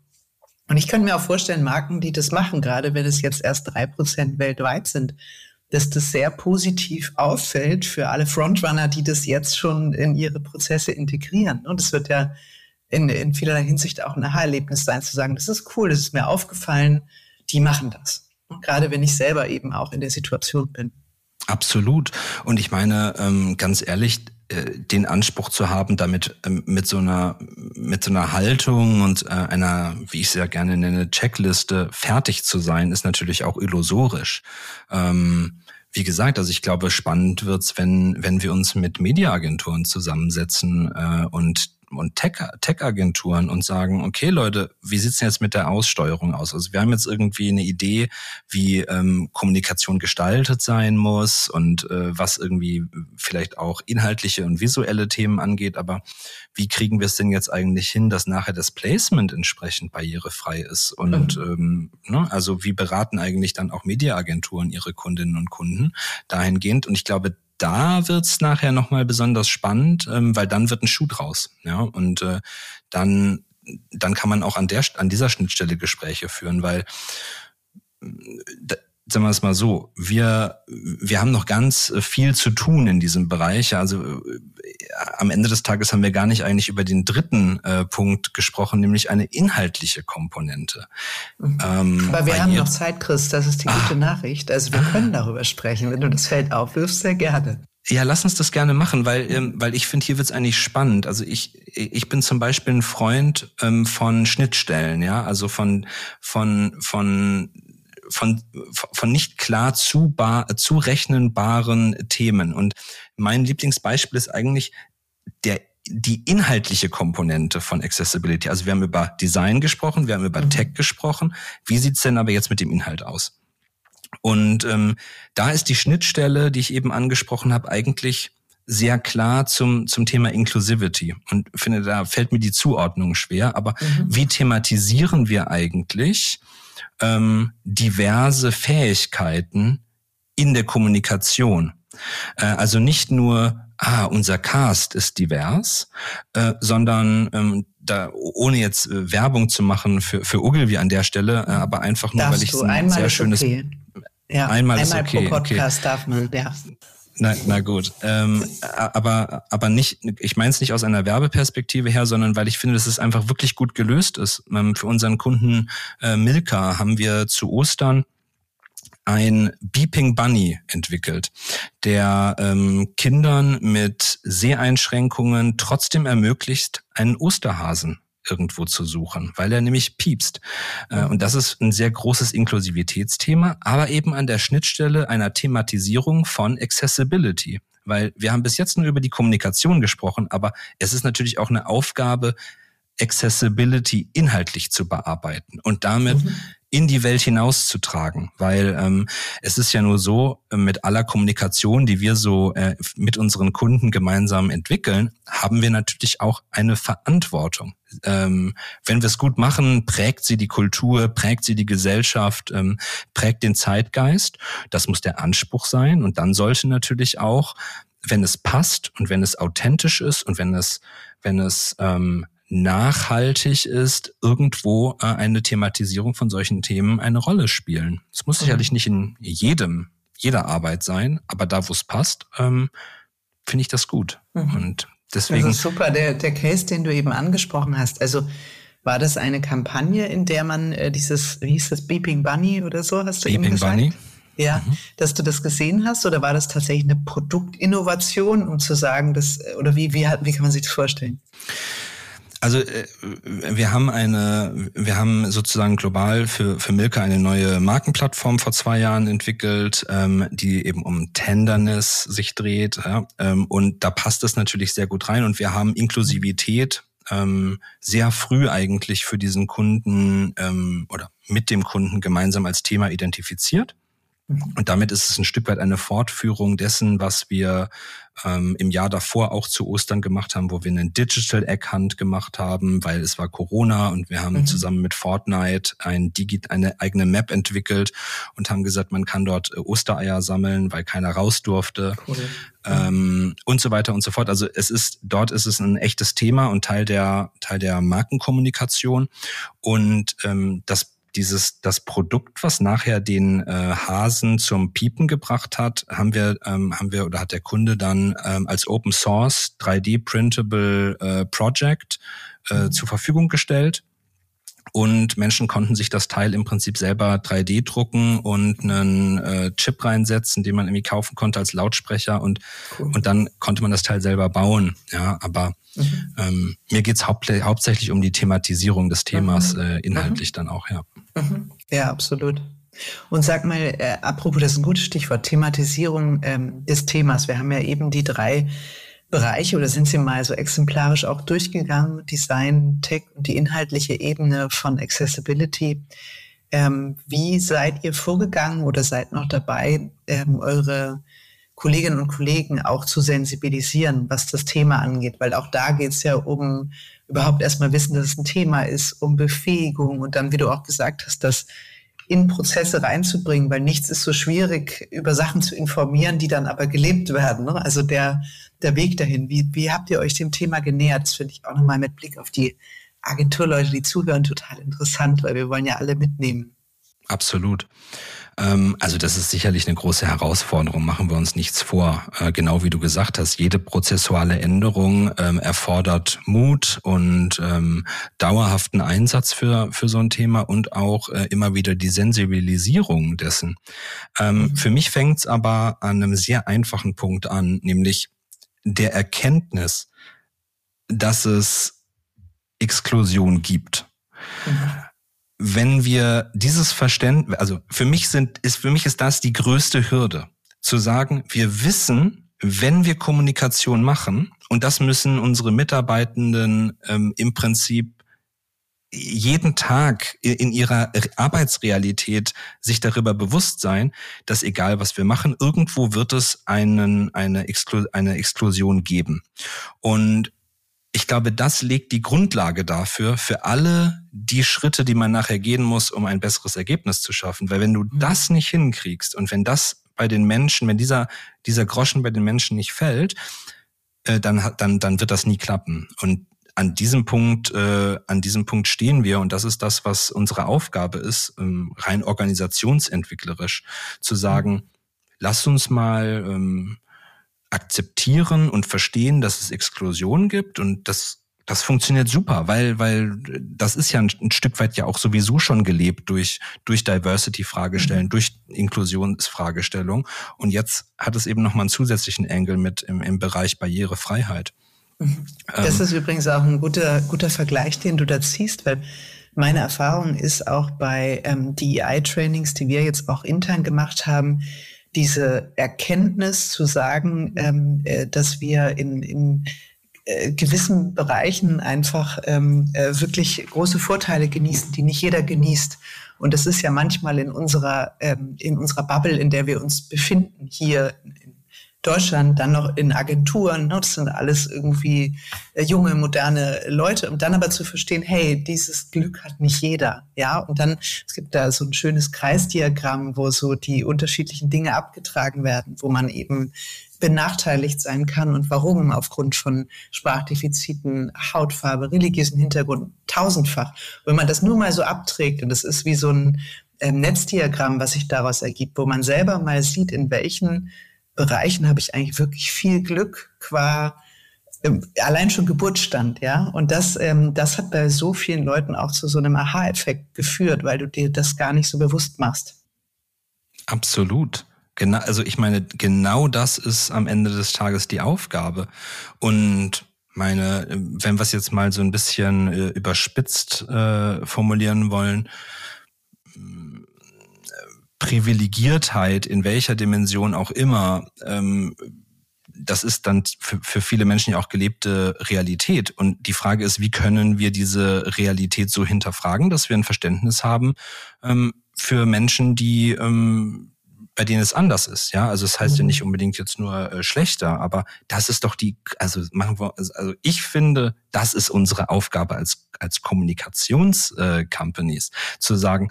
und ich könnte mir auch vorstellen, Marken, die das machen, gerade wenn es jetzt erst drei Prozent weltweit sind, dass das sehr positiv auffällt für alle Frontrunner, die das jetzt schon in ihre Prozesse integrieren. Und es wird ja in, in vielerlei Hinsicht auch ein Aha-Erlebnis sein, zu sagen, das ist cool, das ist mir aufgefallen, die machen das. Und gerade wenn ich selber eben auch in der Situation bin. Absolut. Und ich meine, ähm, ganz ehrlich, den Anspruch zu haben, damit ähm, mit so einer mit so einer Haltung und äh, einer, wie ich es ja gerne nenne, Checkliste fertig zu sein, ist natürlich auch illusorisch. Ähm, wie gesagt, also ich glaube, spannend wird's, wenn wenn wir uns mit Mediaagenturen zusammensetzen äh, und und Tech-Agenturen Tech und sagen, okay Leute, wie sieht's denn jetzt mit der Aussteuerung aus? Also wir haben jetzt irgendwie eine Idee, wie ähm, Kommunikation gestaltet sein muss und äh, was irgendwie vielleicht auch inhaltliche und visuelle Themen angeht, aber wie kriegen wir es denn jetzt eigentlich hin, dass nachher das Placement entsprechend barrierefrei ist? Und mhm. ähm, ne, also wie beraten eigentlich dann auch Mediaagenturen ihre Kundinnen und Kunden dahingehend? Und ich glaube, da wird's nachher nochmal besonders spannend, ähm, weil dann wird ein Schuh draus. Ja? Und äh, dann, dann kann man auch an, der, an dieser Schnittstelle Gespräche führen, weil sagen wir es mal so, wir, wir haben noch ganz viel zu tun in diesem Bereich. Also äh, am Ende des Tages haben wir gar nicht eigentlich über den dritten äh, Punkt gesprochen, nämlich eine inhaltliche Komponente. Mhm. Ähm, Aber wir haben noch Zeit, Chris, das ist die gute ah. Nachricht. Also wir können darüber sprechen. Wenn du das Feld aufwirfst, sehr gerne. Ja, lass uns das gerne machen, weil, ähm, weil ich finde, hier wird's eigentlich spannend. Also ich, ich bin zum Beispiel ein Freund ähm, von Schnittstellen, ja, also von, von, von von, von nicht klar zu bar, zurechnenbaren Themen. Und mein Lieblingsbeispiel ist eigentlich der die inhaltliche Komponente von Accessibility. Also wir haben über Design gesprochen, wir haben über mhm. Tech gesprochen. Wie sieht's denn aber jetzt mit dem Inhalt aus? Und ähm, da ist die Schnittstelle, die ich eben angesprochen habe, eigentlich sehr klar zum, zum Thema Inclusivity. Und finde, da fällt mir die Zuordnung schwer. Aber mhm. wie thematisieren wir eigentlich ähm, diverse Fähigkeiten in der Kommunikation. Äh, also nicht nur, ah, unser Cast ist divers, äh, sondern ähm, da, ohne jetzt äh, Werbung zu machen für, für Ogilvy an der Stelle, äh, aber einfach nur, Darfst weil ich es ein sehr schönes. Okay. Ja, einmal, einmal ist okay. pro Podcast okay. darf man, ja. Na, na gut, ähm, aber aber nicht. Ich meine es nicht aus einer Werbeperspektive her, sondern weil ich finde, dass es einfach wirklich gut gelöst ist. Ähm, für unseren Kunden äh, Milka haben wir zu Ostern ein Beeping Bunny entwickelt, der ähm, Kindern mit Seheinschränkungen trotzdem ermöglicht, einen Osterhasen irgendwo zu suchen, weil er nämlich piepst. Äh, und das ist ein sehr großes Inklusivitätsthema, aber eben an der Schnittstelle einer Thematisierung von Accessibility. Weil wir haben bis jetzt nur über die Kommunikation gesprochen, aber es ist natürlich auch eine Aufgabe, Accessibility inhaltlich zu bearbeiten und damit mhm in die Welt hinauszutragen, weil ähm, es ist ja nur so, äh, mit aller Kommunikation, die wir so äh, mit unseren Kunden gemeinsam entwickeln, haben wir natürlich auch eine Verantwortung. Ähm, wenn wir es gut machen, prägt sie die Kultur, prägt sie die Gesellschaft, ähm, prägt den Zeitgeist. Das muss der Anspruch sein und dann sollte natürlich auch, wenn es passt und wenn es authentisch ist und wenn es wenn es ähm, nachhaltig ist, irgendwo äh, eine Thematisierung von solchen Themen eine Rolle spielen. Es muss mhm. sicherlich nicht in jedem, jeder Arbeit sein, aber da, wo es passt, ähm, finde ich das gut. Mhm. Und deswegen. Das ist super, der, der Case, den du eben angesprochen hast. Also war das eine Kampagne, in der man äh, dieses, wie hieß das, Beeping Bunny oder so, hast du Beeping eben gesagt? Bunny. Ja, mhm. dass du das gesehen hast oder war das tatsächlich eine Produktinnovation, um zu sagen, dass, oder wie, wie, wie kann man sich das vorstellen? Also äh, wir haben eine, wir haben sozusagen global für für Milka eine neue Markenplattform vor zwei Jahren entwickelt, ähm, die eben um Tenderness sich dreht. Ja? Ähm, und da passt es natürlich sehr gut rein. Und wir haben Inklusivität ähm, sehr früh eigentlich für diesen Kunden ähm, oder mit dem Kunden gemeinsam als Thema identifiziert. Und damit ist es ein Stück weit eine Fortführung dessen, was wir ähm, im Jahr davor auch zu Ostern gemacht haben, wo wir einen Digital Egg Hunt gemacht haben, weil es war Corona und wir haben mhm. zusammen mit Fortnite ein Digi eine eigene Map entwickelt und haben gesagt, man kann dort äh, Ostereier sammeln, weil keiner raus durfte. Cool. Ähm, und so weiter und so fort. Also es ist, dort ist es ein echtes Thema und Teil der, Teil der Markenkommunikation. Und ähm, das dieses das Produkt, was nachher den äh, Hasen zum Piepen gebracht hat, haben wir ähm, haben wir oder hat der Kunde dann ähm, als Open Source 3D printable äh, Project äh, mhm. zur Verfügung gestellt und Menschen konnten sich das Teil im Prinzip selber 3D drucken und einen äh, Chip reinsetzen, den man irgendwie kaufen konnte als Lautsprecher und cool. und dann konnte man das Teil selber bauen. Ja, aber mhm. ähm, mir geht's haupt, hauptsächlich um die Thematisierung des Themas mhm. äh, inhaltlich mhm. dann auch, ja. Mhm. Ja, absolut. Und sag mal, äh, apropos, das ist ein gutes Stichwort, Thematisierung ähm, des Themas. Wir haben ja eben die drei Bereiche oder sind Sie mal so exemplarisch auch durchgegangen, Design, Tech und die inhaltliche Ebene von Accessibility? Ähm, wie seid ihr vorgegangen oder seid noch dabei, ähm, eure Kolleginnen und Kollegen auch zu sensibilisieren, was das Thema angeht? Weil auch da geht es ja um überhaupt erstmal wissen, dass es ein Thema ist, um Befähigung und dann, wie du auch gesagt hast, dass in Prozesse reinzubringen, weil nichts ist so schwierig, über Sachen zu informieren, die dann aber gelebt werden. Ne? Also der, der Weg dahin. Wie, wie habt ihr euch dem Thema genähert? Das finde ich auch nochmal mit Blick auf die Agenturleute, die zuhören, total interessant, weil wir wollen ja alle mitnehmen. Absolut. Ähm, also das ist sicherlich eine große Herausforderung, machen wir uns nichts vor. Äh, genau wie du gesagt hast, jede prozessuale Änderung ähm, erfordert Mut und ähm, dauerhaften Einsatz für, für so ein Thema und auch äh, immer wieder die Sensibilisierung dessen. Mhm. Für mich fängt es aber an einem sehr einfachen Punkt an, nämlich der Erkenntnis, dass es Exklusion gibt. Mhm wenn wir dieses Verständnis, also für mich sind, ist, für mich ist das die größte Hürde, zu sagen, wir wissen, wenn wir Kommunikation machen, und das müssen unsere Mitarbeitenden ähm, im Prinzip jeden Tag in ihrer Arbeitsrealität sich darüber bewusst sein, dass egal was wir machen, irgendwo wird es einen, eine, Exklu eine Explosion geben. Und ich glaube, das legt die Grundlage dafür, für alle die Schritte, die man nachher gehen muss, um ein besseres Ergebnis zu schaffen. Weil wenn du mhm. das nicht hinkriegst und wenn das bei den Menschen, wenn dieser, dieser Groschen bei den Menschen nicht fällt, äh, dann, dann, dann wird das nie klappen. Und an diesem Punkt, äh, an diesem Punkt stehen wir und das ist das, was unsere Aufgabe ist, ähm, rein organisationsentwicklerisch, zu sagen, mhm. lasst uns mal ähm, akzeptieren und verstehen, dass es Exklusion gibt und das das funktioniert super, weil weil das ist ja ein, ein Stück weit ja auch sowieso schon gelebt durch durch Diversity Fragestellungen, mhm. durch Inklusionsfragestellung und jetzt hat es eben noch mal einen zusätzlichen Angle mit im, im Bereich Barrierefreiheit. Das ähm, ist übrigens auch ein guter guter Vergleich, den du da ziehst, weil meine Erfahrung ist auch bei ähm, DEI-Trainings, die wir jetzt auch intern gemacht haben, diese Erkenntnis zu sagen, ähm, äh, dass wir in, in äh, gewissen Bereichen einfach ähm, äh, wirklich große Vorteile genießen, die nicht jeder genießt. Und das ist ja manchmal in unserer, ähm, in unserer Bubble, in der wir uns befinden, hier Deutschland, dann noch in Agenturen. Ne? Das sind alles irgendwie äh, junge, moderne Leute. Und dann aber zu verstehen, hey, dieses Glück hat nicht jeder. Ja, und dann, es gibt da so ein schönes Kreisdiagramm, wo so die unterschiedlichen Dinge abgetragen werden, wo man eben benachteiligt sein kann und warum aufgrund von Sprachdefiziten, Hautfarbe, religiösen Hintergrund, tausendfach. Wenn man das nur mal so abträgt und das ist wie so ein ähm, Netzdiagramm, was sich daraus ergibt, wo man selber mal sieht, in welchen Bereichen habe ich eigentlich wirklich viel Glück qua ähm, allein schon Geburtsstand, ja. Und das, ähm, das hat bei so vielen Leuten auch zu so einem Aha-Effekt geführt, weil du dir das gar nicht so bewusst machst. Absolut. Genau, also ich meine, genau das ist am Ende des Tages die Aufgabe. Und meine, wenn wir es jetzt mal so ein bisschen äh, überspitzt äh, formulieren wollen, Privilegiertheit in welcher Dimension auch immer, ähm, das ist dann für, für viele Menschen ja auch gelebte Realität. Und die Frage ist, wie können wir diese Realität so hinterfragen, dass wir ein Verständnis haben ähm, für Menschen, die ähm, bei denen es anders ist, ja. Also es das heißt ja mhm. nicht unbedingt jetzt nur äh, schlechter, aber das ist doch die, also machen wir, also ich finde, das ist unsere Aufgabe als als Kommunikationscompanies, äh, zu sagen,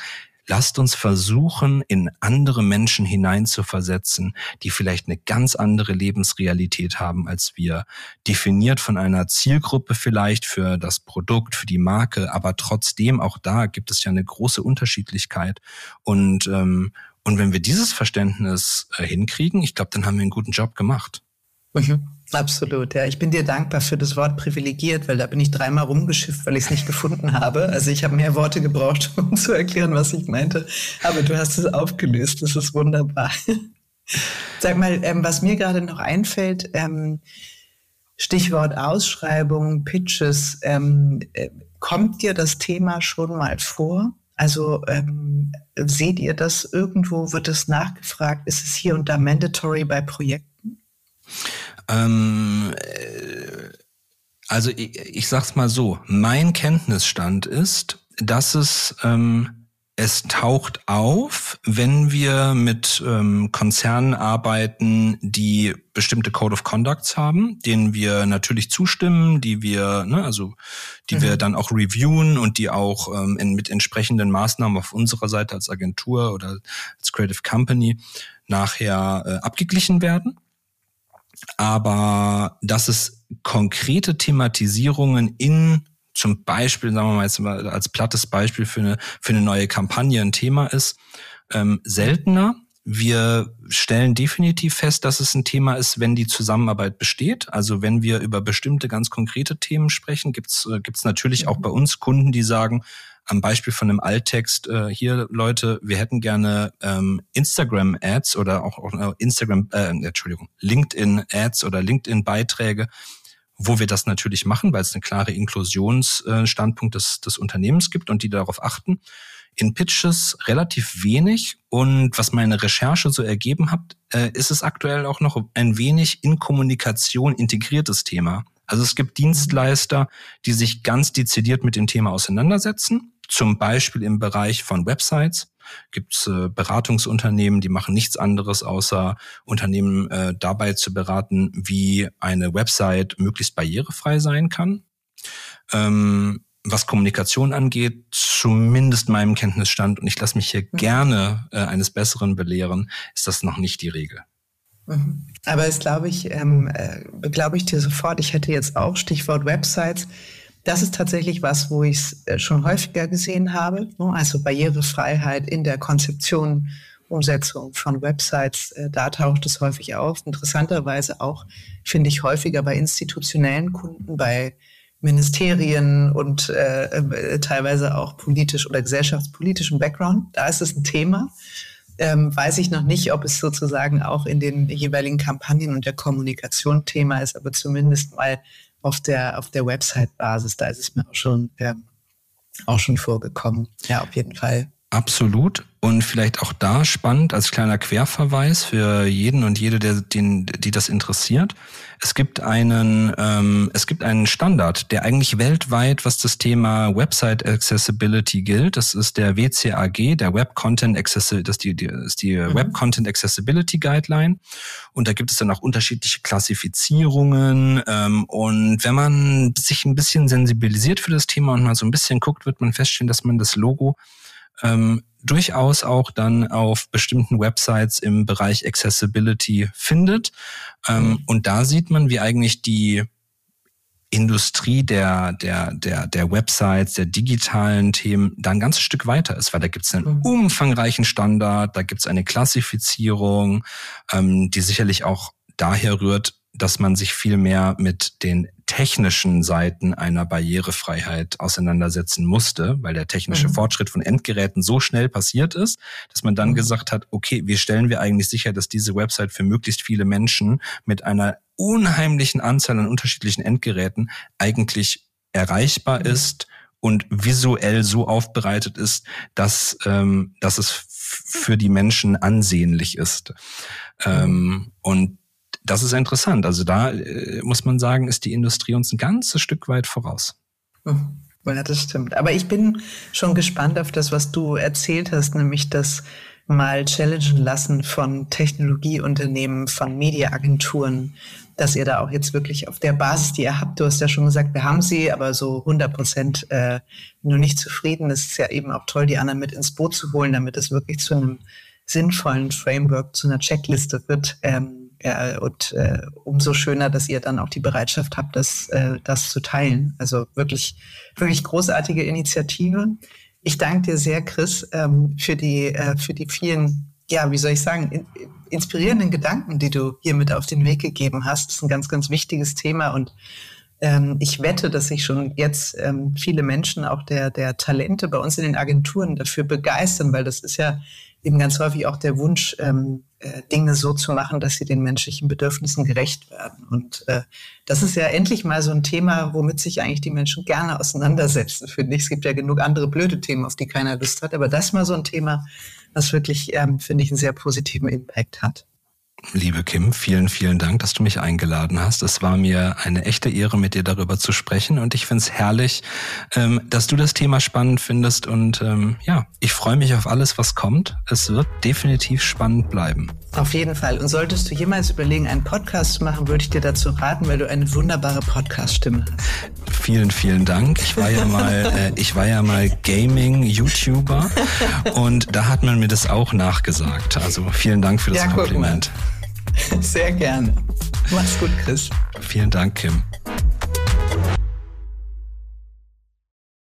Lasst uns versuchen, in andere Menschen hineinzuversetzen, die vielleicht eine ganz andere Lebensrealität haben als wir. Definiert von einer Zielgruppe vielleicht für das Produkt, für die Marke, aber trotzdem auch da gibt es ja eine große Unterschiedlichkeit. Und, ähm, und wenn wir dieses Verständnis äh, hinkriegen, ich glaube, dann haben wir einen guten Job gemacht. Mhm. Absolut, ja. Ich bin dir dankbar für das Wort privilegiert, weil da bin ich dreimal rumgeschifft, weil ich es nicht gefunden habe. Also ich habe mehr Worte gebraucht, um zu erklären, was ich meinte. Aber du hast es aufgelöst. Das ist wunderbar. Sag mal, ähm, was mir gerade noch einfällt, ähm, Stichwort Ausschreibung, Pitches, ähm, äh, kommt dir das Thema schon mal vor? Also ähm, seht ihr das irgendwo? Wird es nachgefragt? Ist es hier und da mandatory bei Projekten? Ähm, äh, also ich, ich sag's mal so, mein Kenntnisstand ist, dass es ähm, es taucht auf, wenn wir mit ähm, Konzernen arbeiten, die bestimmte Code of Conducts haben, denen wir natürlich zustimmen, die wir, ne, also die mhm. wir dann auch reviewen und die auch ähm, in, mit entsprechenden Maßnahmen auf unserer Seite als Agentur oder als Creative Company nachher äh, abgeglichen werden aber dass es konkrete Thematisierungen in zum Beispiel, sagen wir mal jetzt mal als plattes Beispiel für eine, für eine neue Kampagne ein Thema ist, ähm, seltener. Wir stellen definitiv fest, dass es ein Thema ist, wenn die Zusammenarbeit besteht. Also wenn wir über bestimmte ganz konkrete Themen sprechen, gibt's äh, gibt's natürlich auch bei uns Kunden, die sagen, am Beispiel von einem Alttext, äh, hier Leute, wir hätten gerne ähm, Instagram-Ads oder auch, auch äh, Instagram, äh, Entschuldigung, LinkedIn-Ads oder LinkedIn-Beiträge, wo wir das natürlich machen, weil es eine klare Inklusionsstandpunkt äh, des, des Unternehmens gibt und die darauf achten. In Pitches relativ wenig und was meine Recherche so ergeben hat, äh, ist es aktuell auch noch ein wenig in Kommunikation integriertes Thema. Also es gibt Dienstleister, die sich ganz dezidiert mit dem Thema auseinandersetzen zum Beispiel im Bereich von Websites gibt es äh, Beratungsunternehmen, die machen nichts anderes, außer Unternehmen äh, dabei zu beraten, wie eine Website möglichst barrierefrei sein kann. Ähm, was Kommunikation angeht, zumindest meinem Kenntnisstand, und ich lasse mich hier mhm. gerne äh, eines Besseren belehren, ist das noch nicht die Regel. Mhm. Aber es glaube ich, ähm, äh, glaube ich dir sofort, ich hätte jetzt auch Stichwort Websites. Das ist tatsächlich was, wo ich es äh, schon häufiger gesehen habe. Ne? Also Barrierefreiheit in der Konzeption, Umsetzung von Websites, äh, da taucht es häufig auf. Interessanterweise auch, finde ich, häufiger bei institutionellen Kunden, bei Ministerien und äh, äh, teilweise auch politisch oder gesellschaftspolitischen Background. Da ist es ein Thema. Ähm, weiß ich noch nicht, ob es sozusagen auch in den jeweiligen Kampagnen und der Kommunikation Thema ist, aber zumindest mal auf der, auf der Website-Basis, da ist es mir auch schon, ähm, auch schon vorgekommen. Ja, auf jeden Fall. Absolut. Und vielleicht auch da spannend als kleiner Querverweis für jeden und jede, der, den, die das interessiert. Es gibt einen, ähm, es gibt einen Standard, der eigentlich weltweit, was das Thema Website Accessibility gilt. Das ist der WCAG, der Web Content Accessibility, das ist die, die, ist die mhm. Web Content Accessibility Guideline. Und da gibt es dann auch unterschiedliche Klassifizierungen. Ähm, und wenn man sich ein bisschen sensibilisiert für das Thema und mal so ein bisschen guckt, wird man feststellen, dass man das Logo ähm, durchaus auch dann auf bestimmten Websites im Bereich Accessibility findet. Ähm, mhm. Und da sieht man, wie eigentlich die Industrie der, der, der, der Websites, der digitalen Themen da ein ganzes Stück weiter ist, weil da gibt es einen mhm. umfangreichen Standard, da gibt es eine Klassifizierung, ähm, die sicherlich auch daher rührt, dass man sich viel mehr mit den technischen Seiten einer Barrierefreiheit auseinandersetzen musste, weil der technische mhm. Fortschritt von Endgeräten so schnell passiert ist, dass man dann mhm. gesagt hat, okay, wie stellen wir eigentlich sicher, dass diese Website für möglichst viele Menschen mit einer unheimlichen Anzahl an unterschiedlichen Endgeräten eigentlich erreichbar mhm. ist und visuell so aufbereitet ist, dass, ähm, dass es für die Menschen ansehnlich ist. Ähm, und das ist interessant. Also da äh, muss man sagen, ist die Industrie uns ein ganzes Stück weit voraus. Hm. Ja, das stimmt. Aber ich bin schon gespannt auf das, was du erzählt hast, nämlich das mal challengen lassen von Technologieunternehmen, von Mediaagenturen, dass ihr da auch jetzt wirklich auf der Basis, die ihr habt, du hast ja schon gesagt, wir haben sie, aber so 100 Prozent äh, nur nicht zufrieden. Es ist ja eben auch toll, die anderen mit ins Boot zu holen, damit es wirklich zu einem sinnvollen Framework, zu einer Checkliste wird, ähm, ja, und äh, umso schöner, dass ihr dann auch die Bereitschaft habt, das, äh, das zu teilen. Also wirklich, wirklich großartige Initiative. Ich danke dir sehr, Chris, ähm, für die, äh, für die vielen, ja, wie soll ich sagen, in, inspirierenden Gedanken, die du hier mit auf den Weg gegeben hast. Das ist ein ganz, ganz wichtiges Thema und ähm, ich wette, dass sich schon jetzt ähm, viele Menschen auch der, der Talente bei uns in den Agenturen dafür begeistern, weil das ist ja eben ganz häufig auch der Wunsch, ähm, äh, Dinge so zu machen, dass sie den menschlichen Bedürfnissen gerecht werden. Und äh, das ist ja endlich mal so ein Thema, womit sich eigentlich die Menschen gerne auseinandersetzen, finde ich. Es gibt ja genug andere blöde Themen, auf die keiner Lust hat, aber das mal so ein Thema, was wirklich, ähm, finde ich, einen sehr positiven Impact hat. Liebe Kim, vielen, vielen Dank, dass du mich eingeladen hast. Es war mir eine echte Ehre, mit dir darüber zu sprechen und ich finde es herrlich, ähm, dass du das Thema spannend findest und ähm, ja, ich freue mich auf alles, was kommt. Es wird definitiv spannend bleiben. Auf jeden Fall. Und solltest du jemals überlegen, einen Podcast zu machen, würde ich dir dazu raten, weil du eine wunderbare Podcast-Stimme hast. Vielen, vielen Dank. Ich war ja mal, äh, ich war ja mal Gaming-YouTuber und da hat man mir das auch nachgesagt. Also vielen Dank für das ja, Kompliment. Sehr gerne. Mach's gut, Chris. Vielen Dank, Kim.